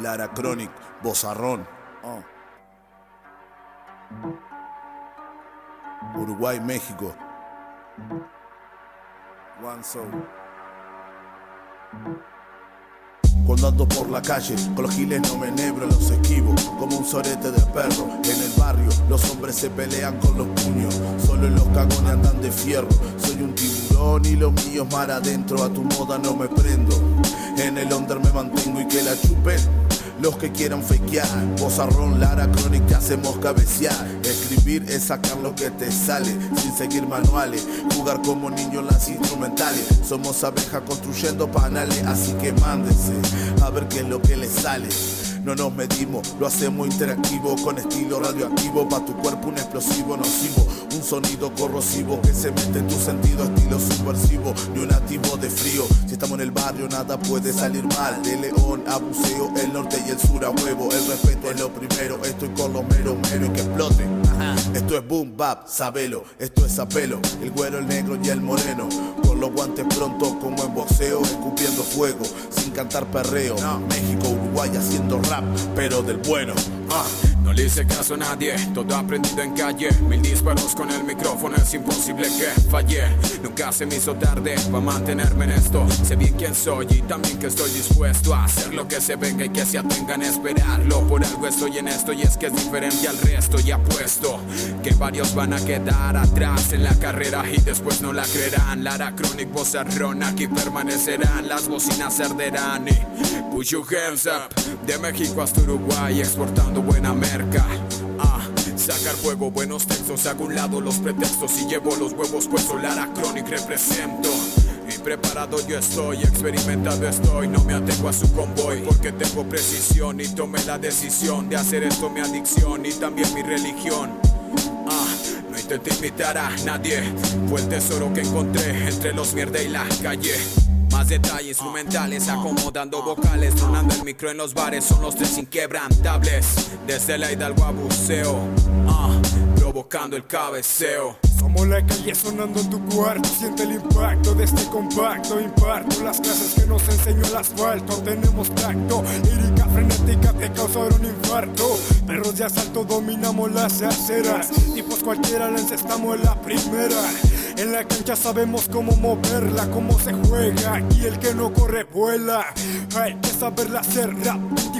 Speaker 17: Lara Chronic, Bozarrón. Ah. Uruguay, México. One Soul. Cuando ando por la calle, con los giles no me enebro, los esquivo como un sorete de perro. En el barrio, los hombres se pelean con los puños, solo los cagones andan de fierro. Soy un tiburón y lo mío es mar adentro, a tu moda no me prendo. En el under me mantengo y que la chupen. Los que quieran fakear, bozarrón, Lara, crónica, hacemos cabecear. Escribir es sacar lo que te sale, sin seguir manuales. Jugar como niños las instrumentales. Somos abejas construyendo panales, así que mándense a ver qué es lo que les sale. No nos medimos, lo hacemos interactivo con estilo radioactivo. Pa' tu cuerpo un explosivo nocivo, un sonido corrosivo que se mete en tu sentido, estilo subversivo. Ni un activo de frío. Si estamos en el barrio, nada puede salir mal. De León a Buceo, el norte y el sur a huevo. El respeto es lo primero. Estoy con lo mero, mero y que explote. Esto es boom bap, sabelo. Esto es apelo. El güero, el negro y el moreno. Con los guantes pronto como en boxeo, escupiendo fuego. Sin cantar perreo. México, Haciendo rap, pero del bueno. Ah,
Speaker 19: No le hice caso a nadie, todo aprendido en calle. Mil disparos con el micrófono, es imposible que falle. Nunca se me hizo tarde para mantenerme en esto. Sé bien quién soy y también que estoy dispuesto a hacer lo que se venga y que se atengan a esperarlo. Por algo estoy en esto y es que es diferente al resto. Y apuesto que varios van a quedar atrás en la carrera y después no la creerán. Lara Chronic, Bozarrón, aquí permanecerán. Las bocinas arderán y push your hands up. De México hasta Uruguay, exportando buena Ah, sacar fuego, buenos textos, hago un lado los pretextos y llevo los huevos puestos. Lara Chronic represento. Y preparado yo estoy, experimentado estoy, no me atengo a su convoy porque tengo precisión y tomé la decisión de hacer esto mi adicción y también mi religión. Ah, no intenté imitar a nadie, fue el tesoro que encontré entre los mierda y la calle. Más detalles instrumentales, acomodando vocales, sonando el micro en los bares, son los tres inquebrantables. Desde la Hidalgo a buceo, ah, provocando el cabeceo.
Speaker 20: Somos la calle sonando en tu cuarto Siente el impacto de este compacto Imparto las clases que nos enseñó el asfalto Tenemos tacto, lírica frenética te causaron un infarto Perros de asalto dominamos las aceras Tipos cualquiera la encestamos en la primera en la cancha sabemos cómo moverla, cómo se juega Y el que no corre vuela. Hay que saberla hacer rap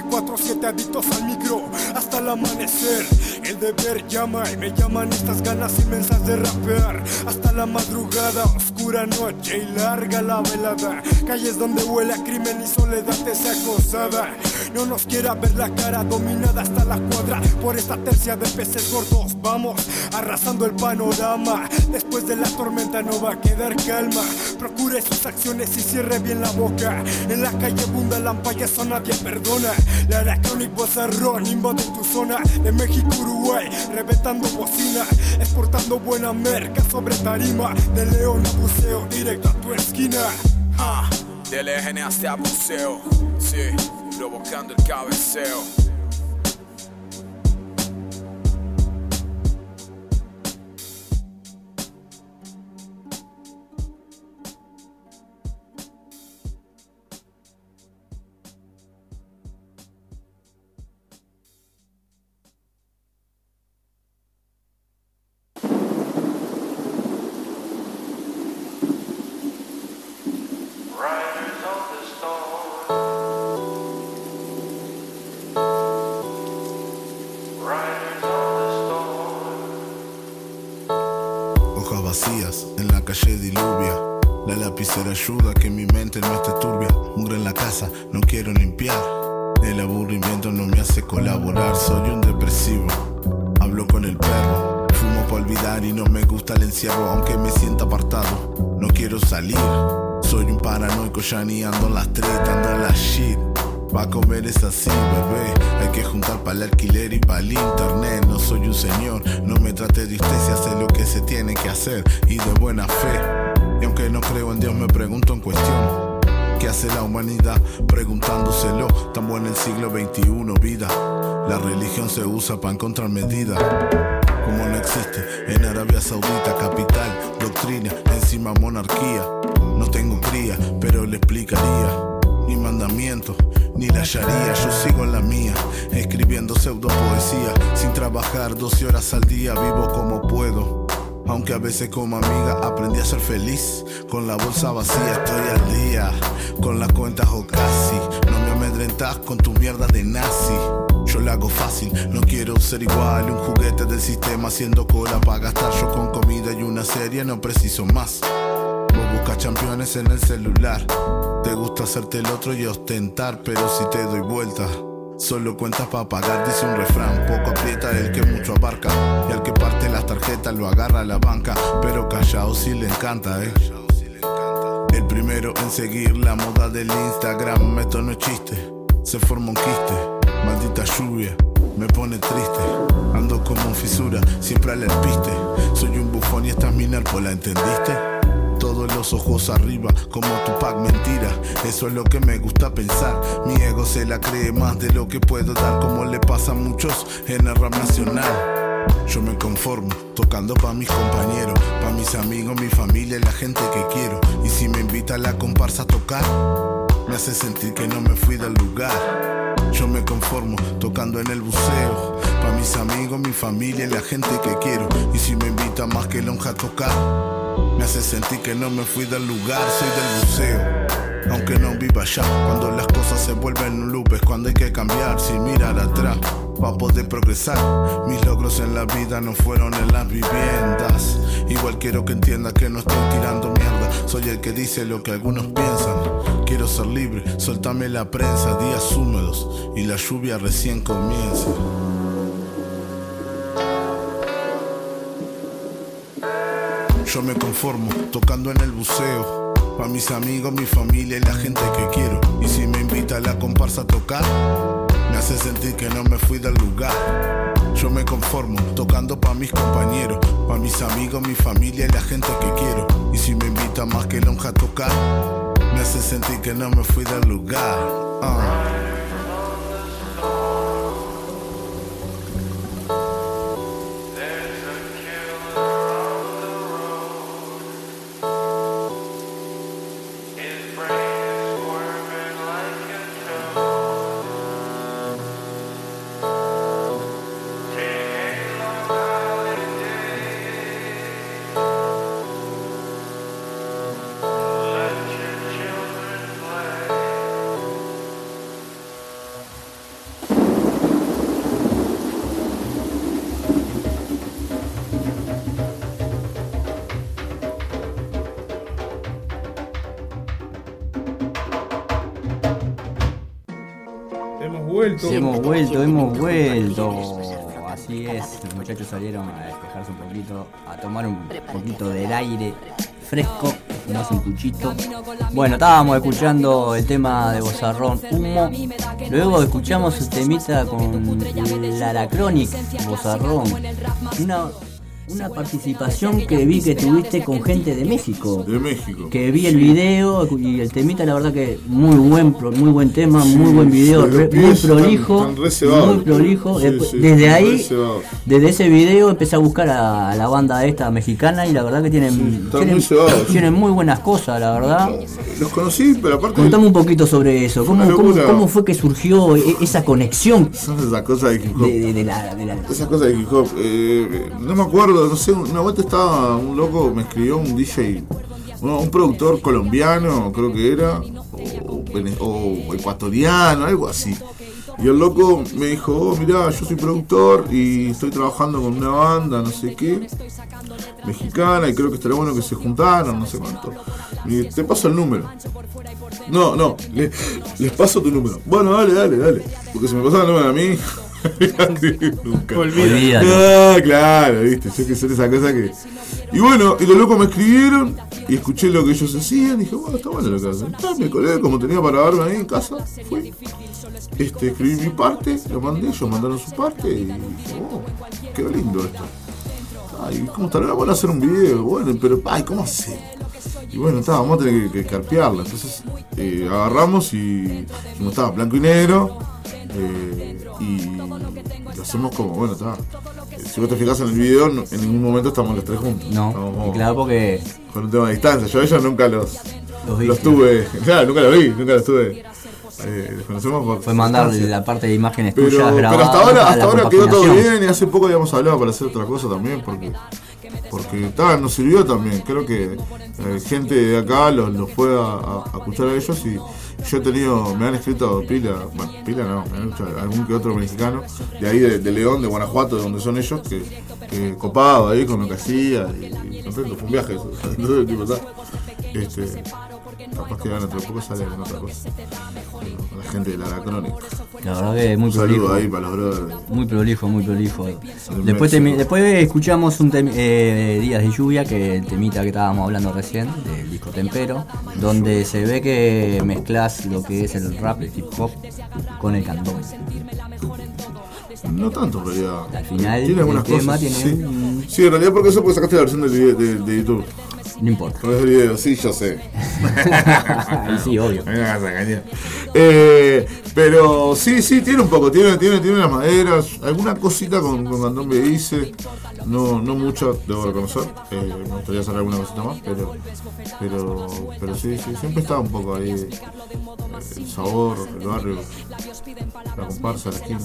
Speaker 20: 24-7 adictos al micro hasta el amanecer. El deber llama y me llaman estas ganas inmensas de rapear. Hasta la madrugada, oscura noche y larga la velada. Calles donde huele a crimen y soledad desacosada No nos quiera ver la cara dominada hasta la cuadra. Por esta tercia de peces gordos vamos arrasando el panorama. Después de la tormenta no va a quedar calma. Procure sus acciones y cierre bien la boca. En la calle abunda lampaya, eso nadie perdona. La Aracronic Bozarrón invade tu zona. De México, Uruguay, reventando bocina. Exportando buena merca sobre tarima. De León a buceo, directo a tu esquina.
Speaker 19: Ah, del EGN hasta buceo, sí, provocando el cabeceo.
Speaker 17: Encierro, aunque me sienta apartado. No quiero salir, soy un paranoico ya ni ando en las tretas, ando en la shit. Va a comer es así, bebé. Hay que juntar para el alquiler y para el internet. No soy un señor, no me trate de usted si hace lo que se tiene que hacer y de buena fe. Y aunque no creo en Dios, me pregunto en cuestión. ¿Qué hace la humanidad? Preguntándoselo. Estamos en el siglo XXI, vida. La religión se usa para encontrar medidas. Como no existe en Arabia Saudita, capital, doctrina, encima monarquía. No tengo cría, pero le explicaría. Ni mandamiento, ni la sharia, yo sigo en la mía, escribiendo pseudo poesía, sin trabajar 12 horas al día, vivo como puedo. Aunque a veces como amiga aprendí a ser feliz, con la bolsa vacía estoy al día, con las cuentas o casi, no me amedrentas con tu mierda de nazi. Yo la hago fácil, no quiero ser igual, un juguete del sistema haciendo cola para gastar yo con comida y una serie, no preciso más. Vos buscas campeones en el celular. Te gusta hacerte el otro y ostentar, pero si te doy vuelta. Solo cuentas para pagar, dice un refrán. Poco aprieta el que mucho abarca. Y al que parte las tarjetas lo agarra a la banca. Pero callado si le encanta, eh. El primero en seguir la moda del Instagram. Esto no es chiste. Se forma un quiste. Maldita lluvia. Me pone triste, ando como un fisura, siempre al piste. Soy un bufón y estás mi ¿la entendiste? Todos los ojos arriba, como Tupac mentira. Eso es lo que me gusta pensar. Mi ego se la cree más de lo que puedo dar, como le pasa a muchos en el rap nacional. Yo me conformo, tocando pa' mis compañeros, pa' mis amigos, mi familia y la gente que quiero. Y si me invita la comparsa a tocar, me hace sentir que no me fui del lugar. Yo me conformo tocando en el buceo. Pa' mis amigos, mi familia y la gente que quiero. Y si me invita más que lonja a tocar, me hace sentir que no me fui del lugar, soy del buceo. Aunque no viva allá, cuando las cosas se vuelven un loop es cuando hay que cambiar sin mirar atrás. Pa' poder progresar, mis logros en la vida no fueron en las viviendas. Igual quiero que entienda que no estoy tirando mierda, soy el que dice lo que algunos piensan. Quiero ser libre, soltame la prensa, días húmedos y la lluvia recién comienza. Yo me conformo tocando en el buceo. Pa' mis amigos, mi familia y la gente que quiero. Y si me invita la comparsa a tocar, me hace sentir que no me fui del lugar. Yo me conformo tocando pa' mis compañeros, pa' mis amigos, mi familia y la gente que quiero. Y si me invita más que lonja a tocar, me hace sentir que no me fui del lugar. Ah.
Speaker 2: Vuelto.
Speaker 3: hemos vuelto, hemos vuelto. Así es, los muchachos salieron a despejarse un poquito, a tomar un poquito del aire fresco, fumarse un puchito. Bueno, estábamos escuchando el tema de Bozarrón Humo. Luego escuchamos el temita con Lara Chronic, Bozarrón. Una, una participación que vi que tuviste con gente de México.
Speaker 15: De México.
Speaker 3: Que vi el video y el temita, la verdad que muy buen, pro- muy buen tema, muy buen video, re- muy prolijo,
Speaker 15: re cebados.
Speaker 3: muy prolijo.
Speaker 15: Sí,
Speaker 3: Después-
Speaker 15: sí,
Speaker 3: desde ahí, desde ese video empecé a buscar a la banda esta mexicana y la verdad que tienen, tienen,
Speaker 15: muy
Speaker 3: tienen muy buenas cosas, la verdad.
Speaker 15: Los conocí, pero aparte.
Speaker 3: Contame un poquito sobre eso, ¿cómo, cómo, fue que surgió e- esa conexión
Speaker 15: Son esas cosas de hip hop.
Speaker 3: de, de- de la, de la-
Speaker 15: Esas cosas de hip hop. eh, no me acuerdo, no sé, una vuelta estaba un loco, me escribió un DJ, un productor colombiano, creo que era, o, ecuatoriano, algo así. Y el loco me dijo, oh, mirá, yo soy productor y estoy trabajando con una banda, no sé qué, mexicana, y creo que estaría bueno que se juntaran, no sé cuánto. Y te paso el número. No, no, le- les paso tu número. Bueno, dale, dale, dale. Porque si me pasan el número a mí, nunca.
Speaker 3: Olvídalo.
Speaker 15: Ah, claro, viste, yo que son esa cosa que. Y bueno, y los locos me escribieron y escuché lo que ellos hacían. Y dije, bueno, está bueno lo que hacen. Ya me colé, como tenía para verme ahí en casa, fui. Este, escribí mi parte, lo mandé, ellos mandaron su parte y dije, oh, qué lindo esto. Ay, ¿cómo estaría bueno hacer un video? Bueno, pero, ay, ¿cómo hacer? Y bueno, está, vamos a tener que, que carpearla. Entonces eh, agarramos y como estaba blanco y negro. eh, y lo hacemos como, bueno, está. eh, Si vos te fijas en el video, no- en ningún momento estamos los tres juntos.
Speaker 3: No,
Speaker 15: Estamos
Speaker 3: claro porque
Speaker 15: con un tema de distancia. Yo a ellos nunca los,
Speaker 3: Los
Speaker 15: los, tuve. Claro, nunca los vi, nunca los tuve. Eh, los conocemos por
Speaker 3: fue mandar
Speaker 15: distancia.
Speaker 3: la parte de imágenes
Speaker 15: Pero,
Speaker 3: tuyas
Speaker 15: pero
Speaker 3: grabadas.
Speaker 15: hasta ahora, hasta ahora quedó todo bien y hace poco habíamos hablado para hacer otra cosa también porque porque ta, nos sirvió también. Creo que eh, gente de acá los los fue a, a- a escuchar a ellos y yo he tenido, me han escrito pila, bueno, pila no, me han escuchado algún que otro mexicano de ahí de, de León, de Guanajuato, de donde son ellos, que, que copado ahí con lo que hacía y, y contento, fue un viaje eso. Entonces, tipo, ta, este, capaz que dentro de poco sale en otra cosa. Con la gente de la crónica.
Speaker 3: La verdad que muy
Speaker 15: Un saludo
Speaker 3: prolijo.
Speaker 15: ahí para los brothers.
Speaker 3: Muy prolijo, muy prolijo.
Speaker 15: El
Speaker 3: Después, después escuchamos un tem- eh, Días de Lluvia, que el temita que estábamos hablando recién, del disco Tempero, donde se ve que mezclas lo que es el rap, el hip hop, con el cantón.
Speaker 15: No tanto, en realidad.
Speaker 3: Al final,
Speaker 15: tiene
Speaker 3: el
Speaker 15: algunas
Speaker 3: tema
Speaker 15: cosas.
Speaker 3: tiene
Speaker 15: sí.
Speaker 3: un-
Speaker 15: sí, en realidad porque eso porque sacaste la versión de, de, de YouTube.
Speaker 3: No importa.
Speaker 15: Sí, yo sé.
Speaker 3: sí, obvio.
Speaker 15: Me. Eh, pero sí, sí, tiene un poco. Tiene, tiene, tiene las maderas. Alguna cosita con, con candombe hice. No, no mucho, debo reconocer. Eh, me gustaría alguna cosita más, pero, pero, pero sí, sí, siempre está un poco ahí eh, el sabor, el barrio, la comparsa, la esquina.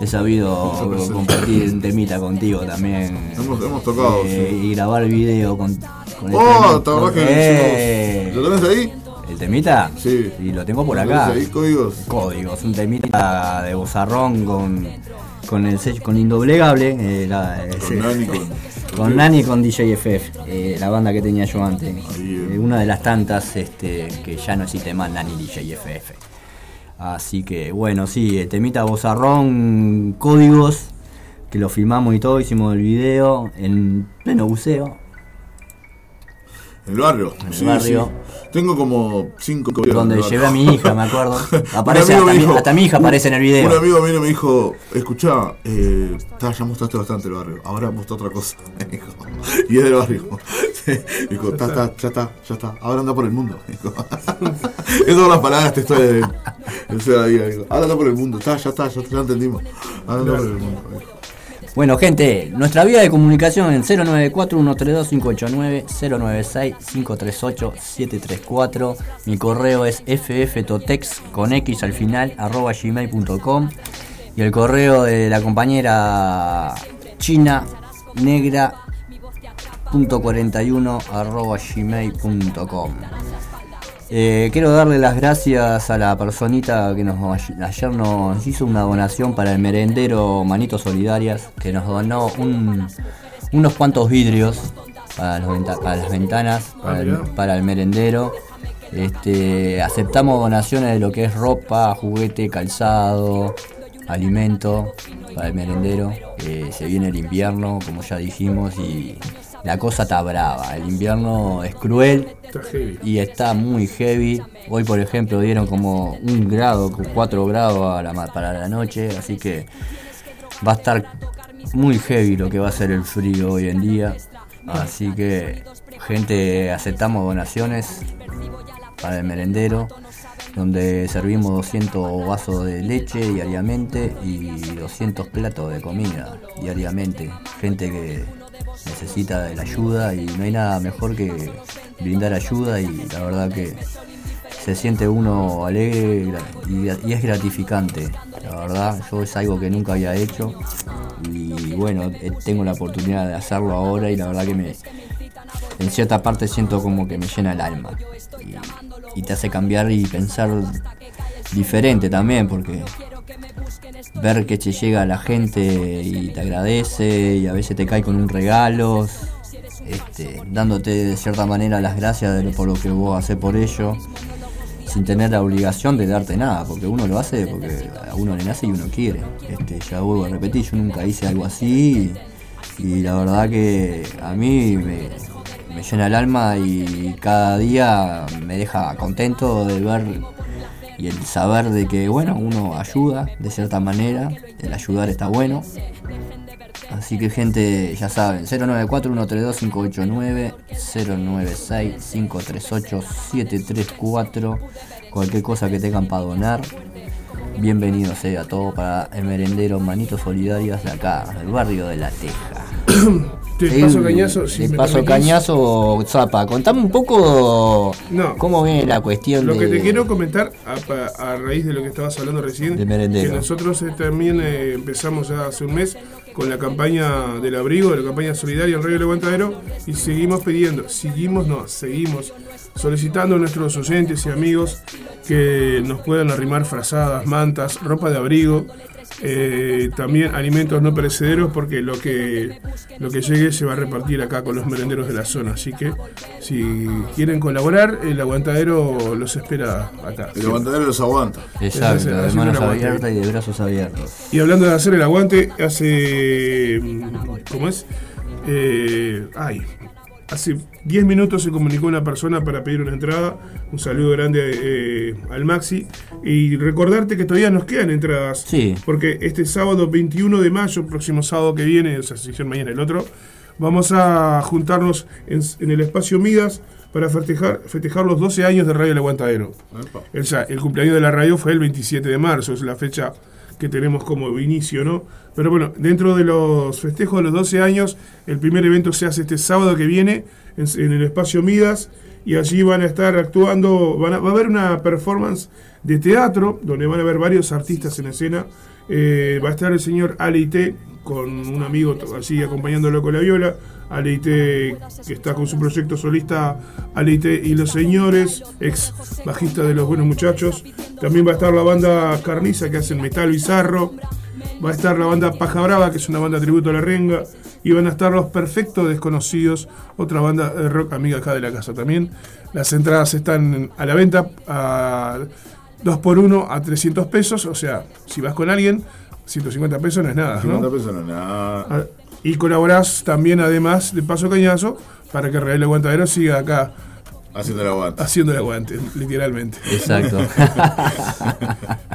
Speaker 3: He sabido compartir un temita contigo también.
Speaker 15: Hemos- hemos tocado,
Speaker 3: Eh,
Speaker 15: sí.
Speaker 3: Y grabar video con, con
Speaker 15: Oh, ¿te acordás que
Speaker 3: Eh,
Speaker 15: ¿Lo tenés ahí?
Speaker 3: ¿El temita?
Speaker 15: Sí.
Speaker 3: Y lo tengo por
Speaker 15: ¿Lo
Speaker 3: acá.
Speaker 15: tenés ahí, códigos?
Speaker 3: Códigos, un temita de bozarrón con, con el sello, con Indoblegable. eh, la-
Speaker 15: Con
Speaker 3: ese-
Speaker 15: Nani, con-
Speaker 3: con Nani y con DJ FF, eh, la banda que tenía yo antes. Eh, una de las tantas este, que ya no existe más, Nani DJ FF. Así que bueno, sí, temita Bozarrón, códigos, que lo filmamos y todo, hicimos el video en pleno buceo.
Speaker 15: En el barrio.
Speaker 3: En el
Speaker 15: sí,
Speaker 3: barrio.
Speaker 15: sí. Tengo como cinco
Speaker 3: Donde llevé a mi hija, me acuerdo. Aparece hasta, mi,
Speaker 15: dijo-
Speaker 3: hasta mi hija
Speaker 15: un-
Speaker 3: aparece en el video.
Speaker 15: Un amigo mío me dijo, escuchá, eh, ta, ya mostraste bastante el barrio, ahora muestra otra cosa. me dijo. Y es del barrio. Dijo, ta, ta, ya está, ya está, ahora anda por el mundo. Dijo. es todas las palabras de él. O sea, digo, digo, ahora anda por el mundo, está, ya está, ya, ya entendimos. Ahora anda por el mundo. dijo.
Speaker 3: Bueno, gente, nuestra vía de comunicación en 094-132-589, 096-538-734. Mi correo es fftotex con x al final, arroba gmail.com. Y el correo de la compañera china negra punto 41 arroba gmail.com. Eh, quiero darle las gracias a la personita que nos ayer nos hizo una donación para el merendero Manitos Solidarias, que nos donó un- unos cuantos vidrios para, los venta- para las ventanas, para, el, para el merendero. Este, aceptamos donaciones de lo que es ropa, juguete, calzado, alimento para el merendero. Eh, se viene el invierno, como ya dijimos, y la cosa está brava. El invierno es cruel
Speaker 2: Está
Speaker 3: y está muy heavy. Hoy, por ejemplo, dieron como un grado, cuatro grados a la para la noche, así que va a estar muy heavy lo que va a ser el frío hoy en día. Así que, gente, aceptamos donaciones para el merendero, donde servimos 200 vasos de leche diariamente y 200 platos de comida diariamente. Gente que necesita de la ayuda y no hay nada mejor que brindar ayuda y la verdad que se siente uno alegre y es gratificante. La verdad, yo es algo que nunca había hecho y bueno, eh, tengo la oportunidad de hacerlo ahora y la verdad que me, en cierta parte siento como que me llena el alma y, y te hace cambiar y pensar diferente también porque ver que te llega la gente y te agradece y a veces te cae con un regalo, este, dándote de cierta manera las gracias de por lo que vos haces por ello, sin tener la obligación de darte nada, porque uno lo hace porque a uno le nace y uno quiere. Este, ya vuelvo a repetir, yo nunca hice algo así y, la verdad que a mí me llena el alma y cada día me deja contento de ver y el saber de que bueno uno ayuda de cierta manera el ayudar está bueno. Así que gente ya saben 094 132 589 096 538 734 cualquier cosa que tengan para donar. Bienvenido sea todo para el merendero manitos solidarias de acá del barrio de la Teja
Speaker 2: Te
Speaker 3: Sí,
Speaker 2: paso cañazo. Si
Speaker 3: te
Speaker 2: me
Speaker 3: paso
Speaker 2: permitís.
Speaker 3: cañazo, Zapa. Contame un poco
Speaker 2: No.
Speaker 3: cómo viene la cuestión
Speaker 2: Lo
Speaker 3: de.
Speaker 2: que te quiero comentar a, raíz de lo que estabas hablando recién,
Speaker 3: De
Speaker 2: que nosotros eh, también eh, empezamos ya hace un mes con la campaña del abrigo, la campaña solidaria El Rey del Aguantadero, y seguimos pidiendo, seguimos, no, seguimos solicitando a nuestros oyentes y amigos que nos puedan arrimar frazadas, mantas, ropa de abrigo, eh, también alimentos no perecederos porque lo que lo que llegue se va a repartir acá con los merenderos de la zona así que si quieren colaborar el aguantadero los espera acá
Speaker 15: El aguantadero los aguanta.
Speaker 3: Exacto, de
Speaker 2: hacer
Speaker 3: manos abiertas y de brazos abiertos.
Speaker 2: y hablando de hacer el aguante hace mm, cómo es Eh, ay Hace 10 minutos se comunicó una persona para pedir una entrada. Un saludo grande eh, al Maxi. Y recordarte que todavía nos quedan entradas.
Speaker 3: Sí.
Speaker 2: Porque este sábado 21 de mayo, próximo sábado que viene, o sea, si son mañana el otro, vamos a juntarnos en, en el espacio Midas para festejar, festejar los 12 años de Radio El Aguantadero. O sea, el cumpleaños de la radio fue el 27 de marzo, es la fecha que tenemos como inicio, ¿no? Pero bueno, dentro de los festejos de los 12 años, el primer evento se hace este sábado que viene en, el espacio Midas y allí van a estar actuando, van a- va a haber una performance de teatro donde van a haber varios artistas en escena. Eh, va a estar el señor Aleite con un amigo allí acompañándolo con la viola. Aleite que está con su proyecto solista Aleite y los señores, ex bajista de los buenos muchachos. También va a estar la banda Carniza que hacen metal bizarro. Va a estar la banda Paja Brava, que es una banda tributo a la renga. Y van a estar los Perfectos Desconocidos, otra banda de rock amiga acá de la casa también. Las entradas están a la venta a 2 por 1 a 300 pesos. O sea, si vas con alguien, 150 pesos no es nada, ¿no?
Speaker 15: 50 pesos no es nada.
Speaker 2: Y colaborás también, además, de Paso Cañazo, para que Real Aguantadero siga acá
Speaker 15: Haciendo el aguante.
Speaker 2: haciendo el aguante, literalmente.
Speaker 3: Exacto.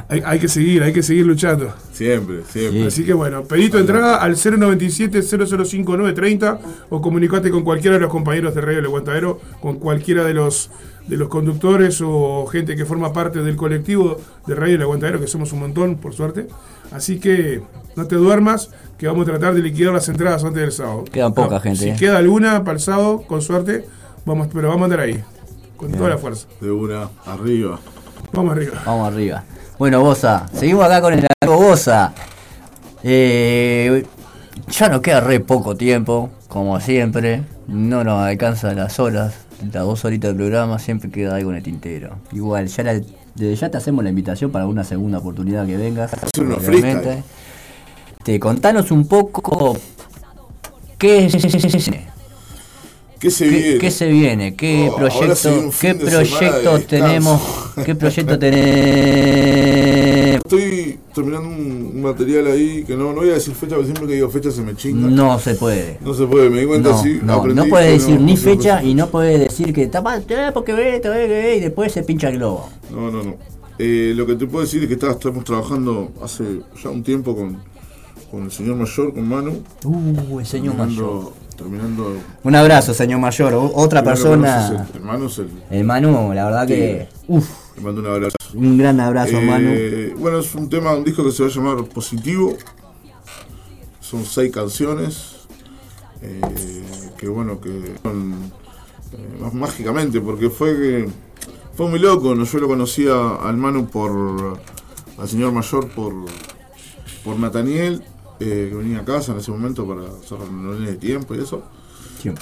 Speaker 2: hay, hay que seguir, hay que seguir luchando.
Speaker 15: Siempre, siempre.
Speaker 2: Así que bueno, pedí tu entrada al 097-005-930 o comunicate con cualquiera de los compañeros de Radio El Aguantadero, con cualquiera de los de los conductores o gente que forma parte del colectivo de Radio El Aguantadero, que somos un montón, por suerte. Así que no te duermas, que vamos a tratar de liquidar las entradas antes del sábado.
Speaker 3: Quedan poca gente,
Speaker 2: Si
Speaker 3: eh.
Speaker 2: queda alguna para el sábado, con suerte, vamos, pero vamos a andar ahí, con toda la fuerza.
Speaker 15: De una, arriba.
Speaker 2: Vamos arriba.
Speaker 3: Vamos arriba. Bueno, Bosa, seguimos acá con el amigo Bosa. Eh, ya nos queda re poco tiempo, como siempre. No nos alcanzan las horas, las dos horitas del programa, siempre queda algo en el tintero. Igual, ya, la- ya te hacemos la invitación para una segunda oportunidad que vengas. Te contanos un poco qué es
Speaker 15: ¿Qué se
Speaker 3: ¿Qué,
Speaker 15: viene?
Speaker 3: qué se viene? ¿Qué
Speaker 15: Oh,
Speaker 3: proyecto,
Speaker 15: fin
Speaker 3: qué proyecto tenemos? ¿Qué proyecto tenemos?
Speaker 15: Estoy terminando un, un material ahí que no, no voy a decir fecha, porque siempre que digo fecha se me chinga.
Speaker 3: No se puede.
Speaker 15: No se puede, me di cuenta
Speaker 3: No,
Speaker 15: así.
Speaker 3: no,
Speaker 15: aprendí
Speaker 3: no puedes
Speaker 15: que
Speaker 3: decir
Speaker 15: no-
Speaker 3: ni
Speaker 15: se puede
Speaker 3: fecha y no puedes decir que está mal, eh, porque ve, te ve, ve, y después se pincha el globo.
Speaker 15: No, no, no. Eh, lo que te puedo decir es que está- estamos trabajando hace ya un tiempo con, con el señor mayor, con Manu.
Speaker 3: Uh, el señor mayor.
Speaker 15: Terminando.
Speaker 3: Un abrazo, señor mayor. Otra persona.
Speaker 15: El, el Manu es el.
Speaker 3: El Manu, la verdad que. Uf,
Speaker 15: Le mando un abrazo.
Speaker 3: un gran abrazo,
Speaker 15: Eh,
Speaker 3: Manu.
Speaker 15: Bueno, es un tema, un disco que se va a llamar Positivo. Son seis canciones. eh, que bueno, que son eh, más mágicamente, porque fue que fue muy loco. Yo lo conocía al Manu por. al señor mayor por. por Nathaniel, eh, que venía a casa en ese momento para hacer reuniones de tiempo y eso.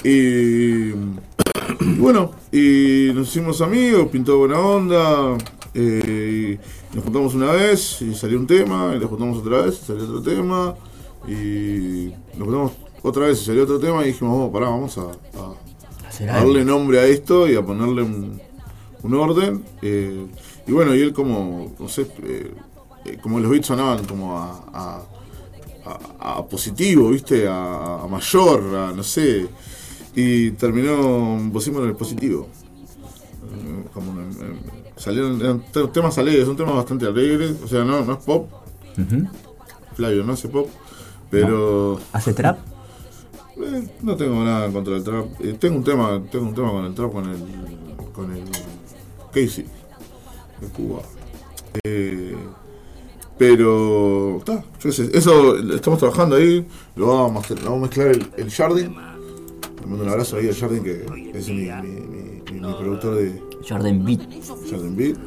Speaker 15: Y, y bueno, y nos hicimos amigos, pintó buena onda. eh, y nos juntamos una vez y salió un tema, y nos juntamos otra vez y salió otro tema. Y nos juntamos otra vez y salió otro tema y dijimos, vamos, pará, vamos a, a-
Speaker 3: Hacer
Speaker 15: a darle nombre a esto y a ponerle un, un orden. eh, y bueno, y él como, no sé, como los beats sonaban como a, a- a- a positivo, ¿viste? A, a mayor, a no sé. Y terminó, pusimos en el positivo. Eh, Como en- en- salieron eran te- temas alegres, son temas bastante alegres, o sea, no, no es pop.
Speaker 3: Ujú.
Speaker 15: Flavio no hace pop, pero
Speaker 3: ¿Hace trap?
Speaker 15: eh, no tengo nada contra del trap. Eh, tengo un tema, tengo un tema con el trap con el con el Casey de Cuba. Eh, pero está, yo sé, eso estamos trabajando ahí, lo vamos a, lo vamos a mezclar el, el Jardín. Le mando un abrazo ahí al Jardín que es mi, mi, mi- mi- mi productor de
Speaker 3: Jordan Beat.
Speaker 15: Jardín Beat.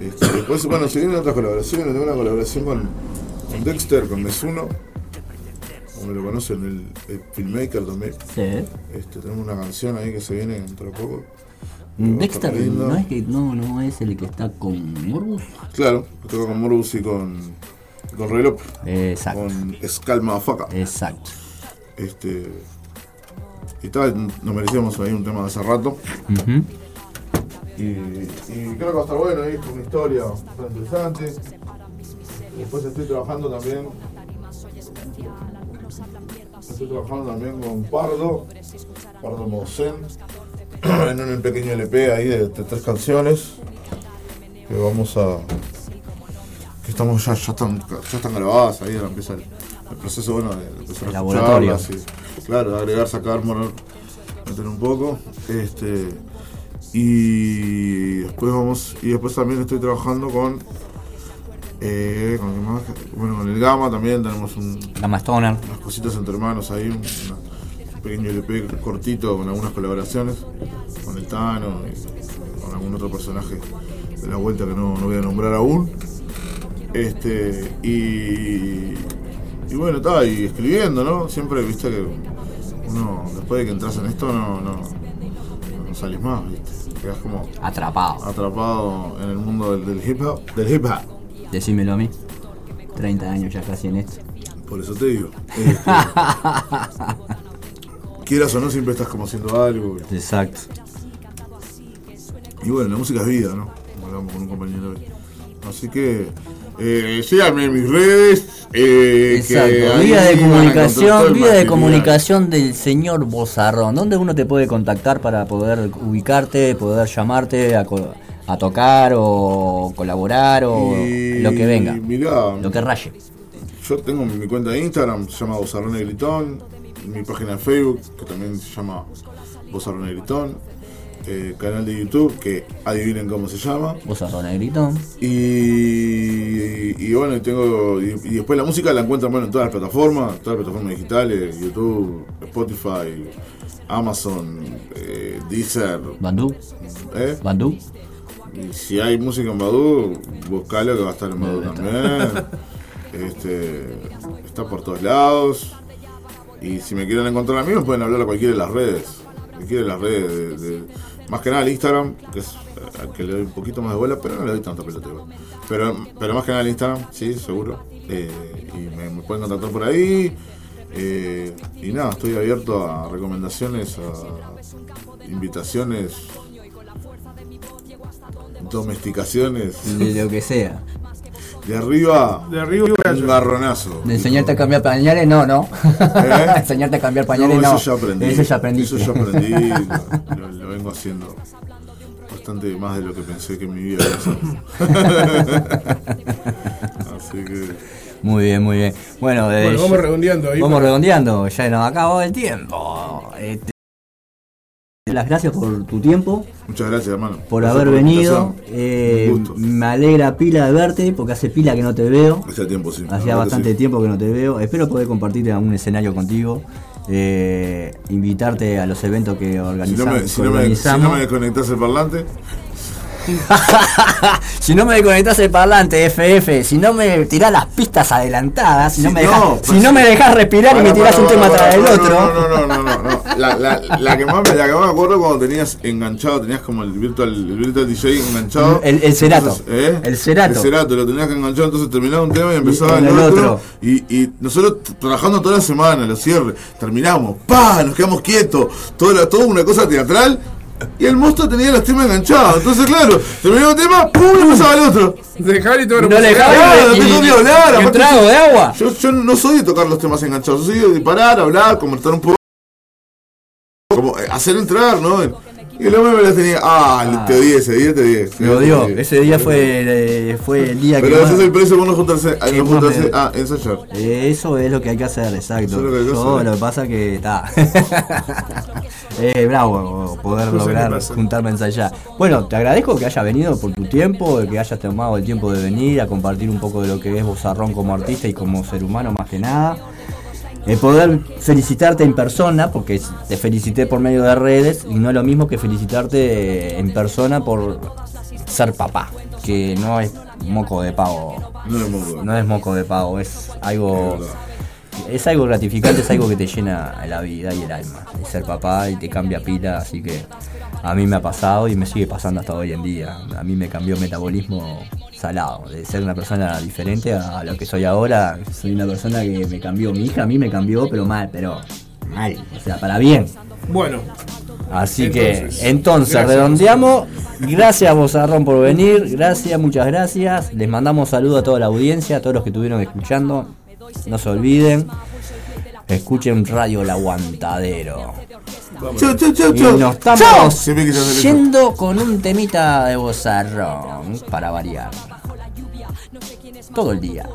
Speaker 15: Este, después, bueno, se vienen otras colaboraciones, tengo una colaboración con, con Dexter, con Mesuno, como lo conocen, el, el filmmaker también.
Speaker 3: Sí.
Speaker 15: Este, tenemos una canción ahí que se viene dentro de poco.
Speaker 3: Dexter no es que no, no es el que está con Morbus.
Speaker 15: Claro, toca con Morbus y con, con Relop.
Speaker 3: Exacto.
Speaker 15: Con Scalma Faca.
Speaker 3: Exacto.
Speaker 15: Este. Y tal, nos merecíamos ahí un tema de hace rato. Y, y creo que va a estar bueno ahí, con una historia bastante interesante. Después estoy trabajando también. Estoy trabajando también con Pardo, Pardo Mosén, en un pequeño LP ahí de, de tres canciones. Que vamos a. que estamos ya, ya están, ya están grabadas ahí, empieza el, el proceso bueno de, de empezar a
Speaker 3: El laboratorio.
Speaker 15: escucharlas y- claro, agregar, sacar, mover, meter un poco. Este, y después vamos, y después también estoy trabajando con, eh, ¿con? Bueno, con el Gama también tenemos un,
Speaker 3: Gama Stoner.
Speaker 15: unas cositas entre hermanos ahí, un, una- un pequeño LP cortito con algunas colaboraciones, con el Tano y con algún otro personaje de la vuelta que no, no voy a nombrar aún. Este, y, y bueno, estaba y escribiendo, ¿no? Siempre, viste que uno, después de que entras en esto, no, no, no salís más, ¿viste? Quedas como
Speaker 3: Atrapado.
Speaker 15: atrapado en el mundo del, del hip hop. Del hip hop.
Speaker 3: Decímelo a mí. 30 años ya casi en esto.
Speaker 15: Por eso te digo. Este, quieras o no, siempre estás como haciendo algo.
Speaker 3: Exacto.
Speaker 15: Y bueno, la música es vida, ¿no? Como hablamos con un compañero hoy. Así que, eh, síganme en mis redes. Eh, que
Speaker 3: Exacto,
Speaker 15: ahí
Speaker 3: vía de comunicación, vía de comunicación del señor Bozarrón. ¿Dónde uno te puede contactar para poder ubicarte, poder llamarte a, tocar o colaborar o
Speaker 15: Y
Speaker 3: lo que venga?
Speaker 15: mirá,
Speaker 3: Lo que raye.
Speaker 15: Yo tengo mi cuenta de Instagram, se llama Bozarrón Negritón. Mi página de Facebook, que también se llama Bozarrón Negritón. Eh, canal de YouTube, que adivinen cómo se llama.
Speaker 3: Bozarrón Negritón.
Speaker 15: Y, y bueno, y tengo. Y, y después la música la encuentran bueno, en todas las plataformas, todas las plataformas digitales, YouTube, Spotify, Amazon, eh, Deezer.
Speaker 3: Bandú.
Speaker 15: ¿Eh?
Speaker 3: Bandú.
Speaker 15: Y si hay música en Badu, buscalo que va a estar en Badu también. Este, está por todos lados. Y si me quieren encontrar a mí, me pueden hablar a cualquiera de las redes. Cualquiera de las redes. de- más que nada el Instagram, que es eh, al que le doy un poquito más de bola, pero no le doy tanta pelota. Pero, pero más que nada el Instagram, sí, seguro. Eh, y me, pueden contactar por ahí. Eh, y nada, estoy abierto a recomendaciones, a invitaciones, domesticaciones.
Speaker 3: Lo que sea.
Speaker 15: De arriba,
Speaker 2: De arriba
Speaker 15: un garronazo.
Speaker 3: De enseñarte a cambiar pañales, no, no.
Speaker 15: ¿Eh?
Speaker 3: enseñarte a cambiar pañales,
Speaker 15: No,
Speaker 3: no.
Speaker 15: eso ya aprendí.
Speaker 3: Eso ya aprendí.
Speaker 15: Eso ya aprendí. lo, vengo haciendo bastante más de lo que pensé que en mi vida iba a hacer. Así que.
Speaker 3: Muy bien, muy bien. Bueno,
Speaker 2: Bueno, vamos redondeando ahí
Speaker 3: Vamos
Speaker 2: para-
Speaker 3: redondeando, ya nos acabó el tiempo. Este, las gracias por tu tiempo,
Speaker 15: Muchas gracias, hermano.
Speaker 3: por
Speaker 15: Gracias
Speaker 3: haber venido. Eh, me alegra pila de verte, porque hace pila que no te veo.
Speaker 15: Hacía tiempo, sí.
Speaker 3: Hacía bastante
Speaker 15: sí.
Speaker 3: tiempo que no te veo. Espero poder compartir algún escenario contigo. eh, invitarte a los eventos que
Speaker 15: Si
Speaker 3: organiza-
Speaker 15: no, me,
Speaker 3: que
Speaker 15: si, no me, si
Speaker 3: organizamos.
Speaker 15: no me desconectás el parlante,
Speaker 3: si no me desconectás el parlante FF, si no me tirás las pistas adelantadas, si no me,
Speaker 15: no,
Speaker 3: dejás,
Speaker 15: pues
Speaker 3: si no me dejás respirar y me tirás un tema tras del
Speaker 15: pará,
Speaker 3: otro.
Speaker 15: No, no, no, no, no, no. La, la, la que más me, la que más me acuerdo cuando tenías enganchado, tenías como el virtual, el virtual DJ enganchado.
Speaker 3: El- el Cerato.
Speaker 15: Entonces, ¿eh?
Speaker 3: El Cerato.
Speaker 15: El Cerato, lo tenías que enganchar, entonces terminaba un tema y empezaba el,
Speaker 3: el
Speaker 15: otro.
Speaker 3: otro.
Speaker 15: Y, y nosotros trabajando toda la semana, los cierres, terminamos, ¡pa! Nos quedamos quietos, todo, la- todo una cosa teatral. Y el monstruo tenía los temas enganchados. Entonces, claro, terminaba un tema, ¡pum! y empezaba el otro.
Speaker 2: Dejar y todo
Speaker 3: No le dejaba
Speaker 15: Claro,
Speaker 3: y-
Speaker 15: no tengo ni hablar.
Speaker 3: y un
Speaker 15: aparte
Speaker 3: trago
Speaker 15: yo-
Speaker 3: de agua.
Speaker 15: Yo, yo no soy de tocar los temas enganchados, yo soy de parar, hablar, comentar un poco. Como eh, hacer entrar, ¿no? Y el hombre me las tenía. Ah, te odié ese día, te odié.
Speaker 3: Me odió. Ese día fue, eh, fue el día
Speaker 15: Pero
Speaker 3: que.
Speaker 15: ese
Speaker 3: más-
Speaker 15: es el precio por no juntarse, a
Speaker 3: que
Speaker 15: no juntarse
Speaker 3: me-
Speaker 15: a ensayar.
Speaker 3: Eh, Eso es lo que hay que hacer, exacto.
Speaker 15: Eso es lo que hay que
Speaker 3: Yo
Speaker 15: hacer.
Speaker 3: lo que pasa que está. es bravo poder lograr juntarme a ensayar. Bueno, te agradezco que hayas venido por tu tiempo, que hayas tomado el tiempo de venir a compartir un poco de lo que es Bozarrón como artista y como ser humano más que nada. El poder felicitarte en persona, porque te felicité por medio de redes, y no es lo mismo que felicitarte en persona por ser papá, que no es moco de pavo.
Speaker 15: No es moco.
Speaker 3: No es moco de pavo, es algo. Es algo gratificante, es algo que te llena la vida y el alma. Ser papá y te cambia pila, así que a mí me ha pasado y me sigue pasando hasta hoy en día. A mí me cambió el metabolismo salado, de ser una persona diferente a lo que soy ahora. Soy una persona que me cambió, mi hija a mí me cambió, pero mal, pero mal, o sea, para bien.
Speaker 2: Bueno,
Speaker 3: Así que,
Speaker 2: Entonces,
Speaker 3: entonces,
Speaker 2: gracias,
Speaker 3: redondeamos. Gracias, Bozarrón, por venir. Gracias, muchas gracias. Les mandamos saludos a toda la audiencia, a todos los que estuvieron escuchando. No se olviden. Escuchen Radio El Aguantadero.
Speaker 15: Chau, chau, chau,
Speaker 3: Y
Speaker 15: chau.
Speaker 3: nos estamos
Speaker 15: Chau.
Speaker 3: Yendo con un temita de Bozarrón para variar. Todo el día.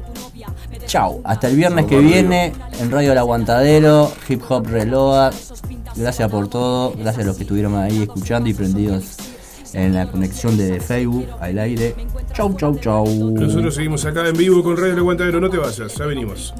Speaker 3: Chau, hasta el viernes
Speaker 15: Chau,
Speaker 3: que viene en Radio El Aguantadero, Hip Hop Reload. Gracias por todo, gracias a los que estuvieron ahí escuchando y prendidos en la conexión de Facebook al aire. Chau, chau, chau.
Speaker 2: Nosotros seguimos acá en vivo con Radio El Aguantadero. No te vayas, ya venimos.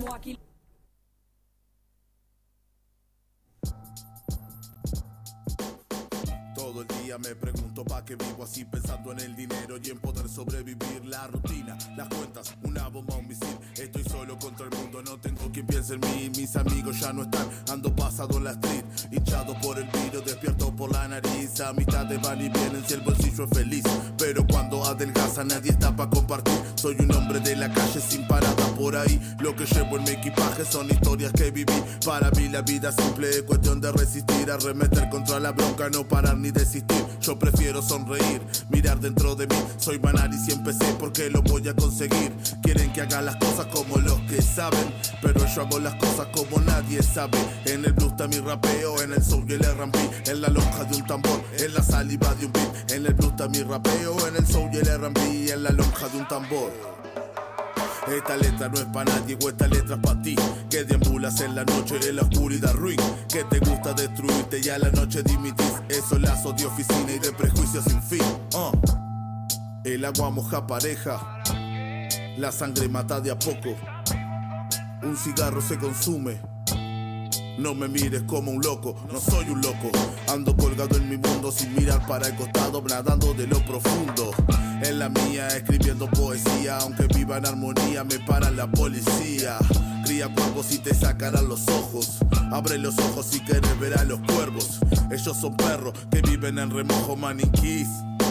Speaker 17: Mis amigos ya no están, ando pasado en la street, hinchado por el virus, despierto por la nariz. Amistades van y vienen si el bolsillo es feliz, pero cuando adelgaza nadie está pa' compartir. Soy un hombre de la calle sin por ahí. Lo que llevo en mi equipaje son historias que viví. Para mí la vida simple es cuestión de resistir, arremeter contra la bronca, no parar ni desistir. Yo prefiero sonreír, mirar dentro de mí. Soy banal y siempre sé por qué lo voy a conseguir. Quieren que haga las cosas como los que saben, pero yo hago las cosas como nadie sabe. En el blues está mi rapeo, en el soul y el R&B, en la lonja de un tambor, en la saliva de un beat. En el blues está mi rapeo, en el soul y el R&B, en la lonja de un tambor. Esta letra no es para nadie, o esta letra es para ti. Que deambulas en la noche, en la oscuridad ruin. Que te gusta destruirte y a la noche dimitís. Esos lazos de oficina y de prejuicios sin fin. Uh. El agua moja pareja. La sangre mata de a poco. Un cigarro se consume. No me mires como un loco, no soy un loco. Ando colgado en mi mundo sin mirar para el costado, nadando de lo profundo. En la mía, escribiendo poesía, aunque viva en armonía, me para la policía. Cría cuervos y te sacarán los ojos. Abre los ojos si quieres ver a los cuervos. Ellos son perros que viven en remojo maniquís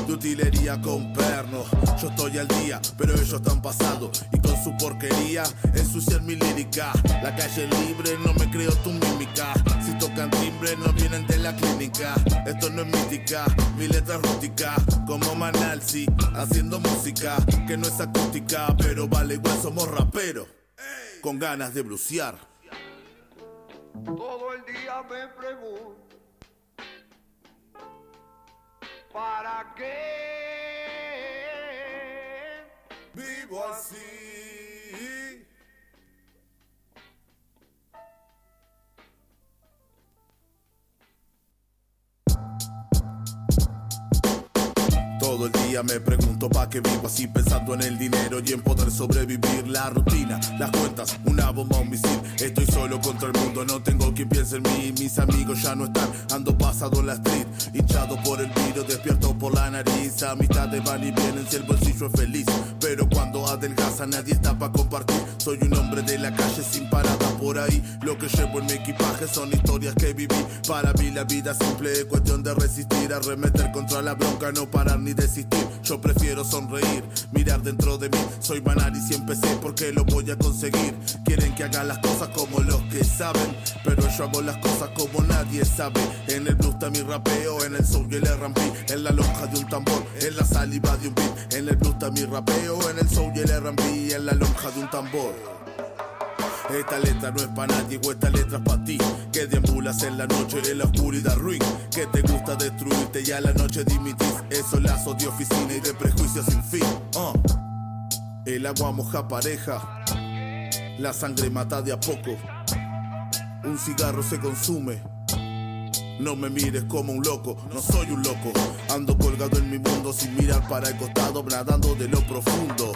Speaker 17: de utilería con perno. Yo estoy al día, pero ellos están pasados. Y con su porquería ensucian mi lírica. La calle libre, no me creo tu mímica. Tocan timbre, no vienen de la clínica. Esto no es mística, mi letra rústica. Como Manalsi, haciendo música que no es acústica, pero vale igual somos raperos. Con ganas de brucear.
Speaker 21: Todo el día me pregunto ¿Para qué
Speaker 17: vivo así? Todo el día me pregunto pa' qué vivo así pensando en el dinero y en poder sobrevivir la rutina, las cuentas, una bomba, un misil. Estoy solo contra el mundo, no tengo quien piense en mí. Mis amigos ya no están, ando pasado en la street, hinchado por el virus, despierto por la nariz. Amistades van y vienen si el bolsillo es feliz, pero cuando adelgaza nadie está pa' compartir. Soy un hombre de la calle sin parada por ahí. Lo que llevo en mi equipaje son historias que viví. Para mí la vida simple es cuestión de resistir, arremeter contra la bronca, no parar ni desistir. Yo prefiero sonreír, mirar dentro de mí. Soy banal y siempre sé por qué lo voy a conseguir. Quieren que haga las cosas como los que saben, pero yo hago las cosas como nadie sabe. En el blues está mi rapeo, en el soul y el R&B, en la lonja de un tambor, en la saliva de un beat. En el blues está mi rapeo, en el soul y el R&B, en la lonja de un tambor. Esta letra no es para nadie, o esta letra es para ti. Que deambulas en la noche, en la oscuridad ruin. Que te gusta destruirte y a la noche dimitís. Esos lazos de oficina y de prejuicios sin fin. Uh. El agua moja pareja. La sangre mata de a poco. Un cigarro se consume. No me mires como un loco, no soy un loco. Ando colgado en mi mundo sin mirar para el costado, nadando de lo profundo.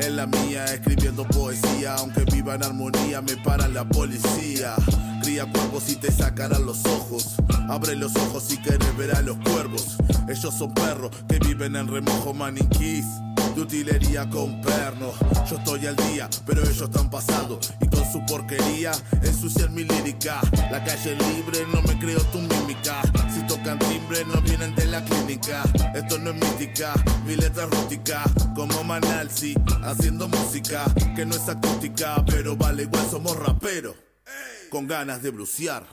Speaker 17: En la mía, escribiendo poesía, aunque viva en armonía, me para la policía. Cría cuervos y te sacarán los ojos. Abre los ojos si quieres ver a los cuervos. Ellos son perros que viven en remojo maniquís de utilería con perno. Yo estoy al día, pero ellos están pasados. Y con su porquería ensucian mi lírica. La calle libre, no me creo tu mímica. Si tocan timbre, no vienen de la clínica. Esto no es mística, mi letra rústica. Como Manalsi, haciendo música que no es acústica, pero vale igual somos raperos. Con ganas de brucear.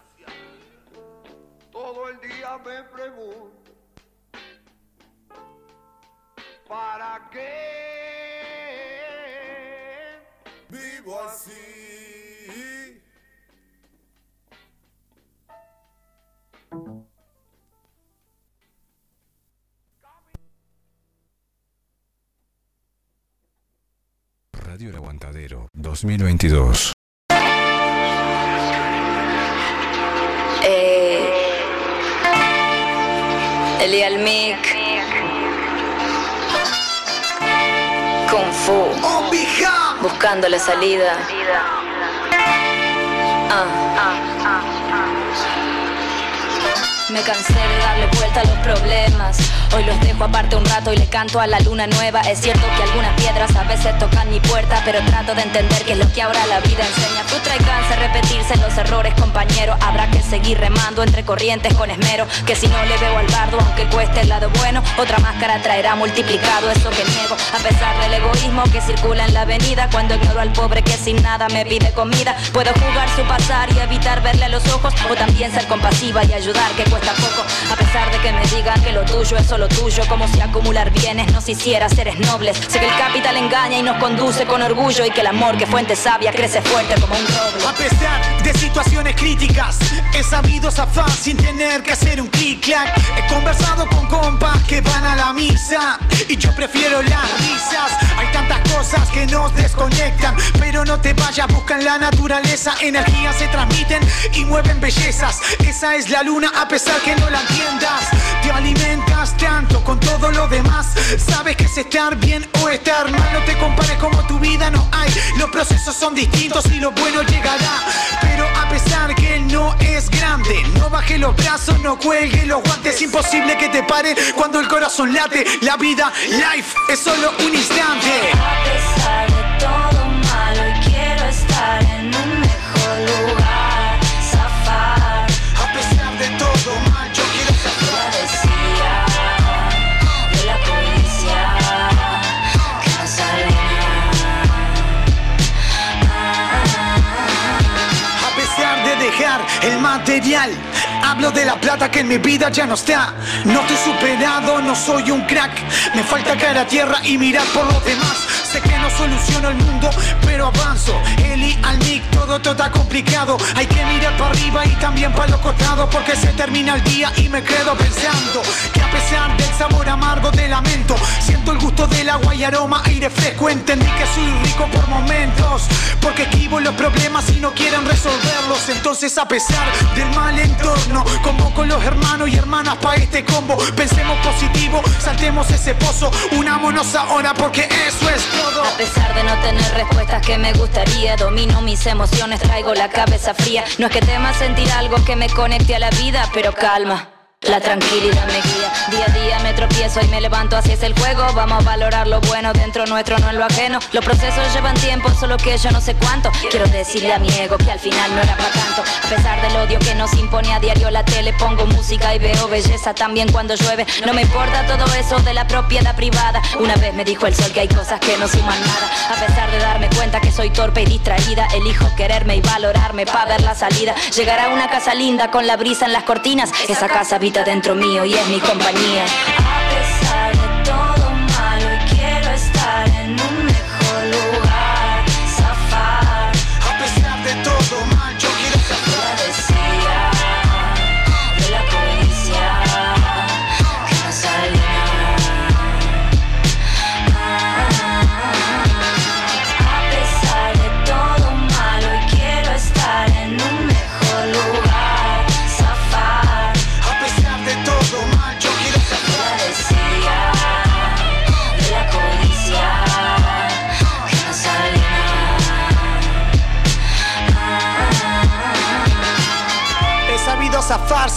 Speaker 21: Todo el día me pregunto ¿Para qué
Speaker 17: vivo así?
Speaker 22: Radio El Aguantadero 2022.
Speaker 23: Eh, Eli Almic Buscando la salida Ah. Me cansé de darle vuelta a los problemas. Hoy los dejo aparte un rato y le canto a la luna nueva. Es cierto que algunas piedras a veces tocan mi puerta, pero trato de entender que es lo que ahora la vida enseña. Putra y cansa repetirse los errores, compañero. Habrá que seguir remando entre corrientes con esmero. Que si no le veo al bardo, aunque cueste el lado bueno, otra máscara traerá multiplicado eso que niego. A pesar del egoísmo que circula en la avenida, cuando ignoro al pobre que sin nada me pide comida, puedo jugar su pasar y evitar verle a los ojos, o también ser compasiva y ayudar, que cuesta poco. De que me digan que lo tuyo es solo tuyo, como si acumular bienes nos hiciera seres nobles. Sé que el capital engaña y nos conduce con orgullo y que el amor que fuente sabia crece fuerte como un roble.
Speaker 24: A pesar de situaciones críticas, he sabido zafar sin tener que hacer un clic-clac. He conversado con compas que van a la misa y yo prefiero las risas. Hay tantas cosas que nos desconectan, pero no te vayas, buscan la naturaleza. Energías se transmiten y mueven bellezas. Esa es la luna, a pesar que no la entiendas. Te alimentas tanto con todo lo demás. Sabes que es estar bien o estar mal. No te compares como tu vida no hay. Los procesos son distintos y lo bueno llegará. Pero a pesar que él no es grande, no baje los brazos, no cuelgue los guantes. Imposible que te pare cuando el corazón late. La vida, life, es solo un instante. El material, hablo de la plata que en mi vida ya no está. No estoy superado, no soy un crack. Me falta caer a tierra y mirar por los demás. Que no soluciono el mundo, pero avanzo. Eli al mic, todo, todo está complicado. Hay que mirar para arriba y también para los costados, porque se termina el día y me quedo pensando que a pesar del sabor amargo del lamento, siento el gusto del agua y aroma, aire fresco. Entendí que soy rico por momentos, porque esquivo los problemas y no quieren resolverlos. Entonces, a pesar del mal entorno, convoco los hermanos y hermanas para este combo. Pensemos positivo, saltemos ese pozo, unámonos ahora porque eso es todo.
Speaker 23: A pesar de no tener respuestas que me gustaría, domino mis emociones, traigo la cabeza fría. No es que tema sentir algo que me conecte a la vida, pero calma. La tranquilidad me guía, día a día me tropiezo y me levanto, así es el juego. Vamos a valorar lo bueno dentro nuestro, no en lo ajeno. Los procesos llevan tiempo, solo que yo no sé cuánto. Quiero decirle a mi ego que al final no era para tanto. A pesar del odio que nos impone a diario la tele, pongo música y veo belleza también cuando llueve. No me importa todo eso de la propiedad privada. Una vez me dijo el sol que hay cosas que no suman nada. A pesar de darme cuenta que soy torpe y distraída, elijo quererme y valorarme para ver la salida. Llegar a una casa linda con la brisa en las cortinas. Esa casa habita dentro mío y es mi compañía.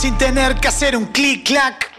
Speaker 24: Sin tener que hacer un clic-clac.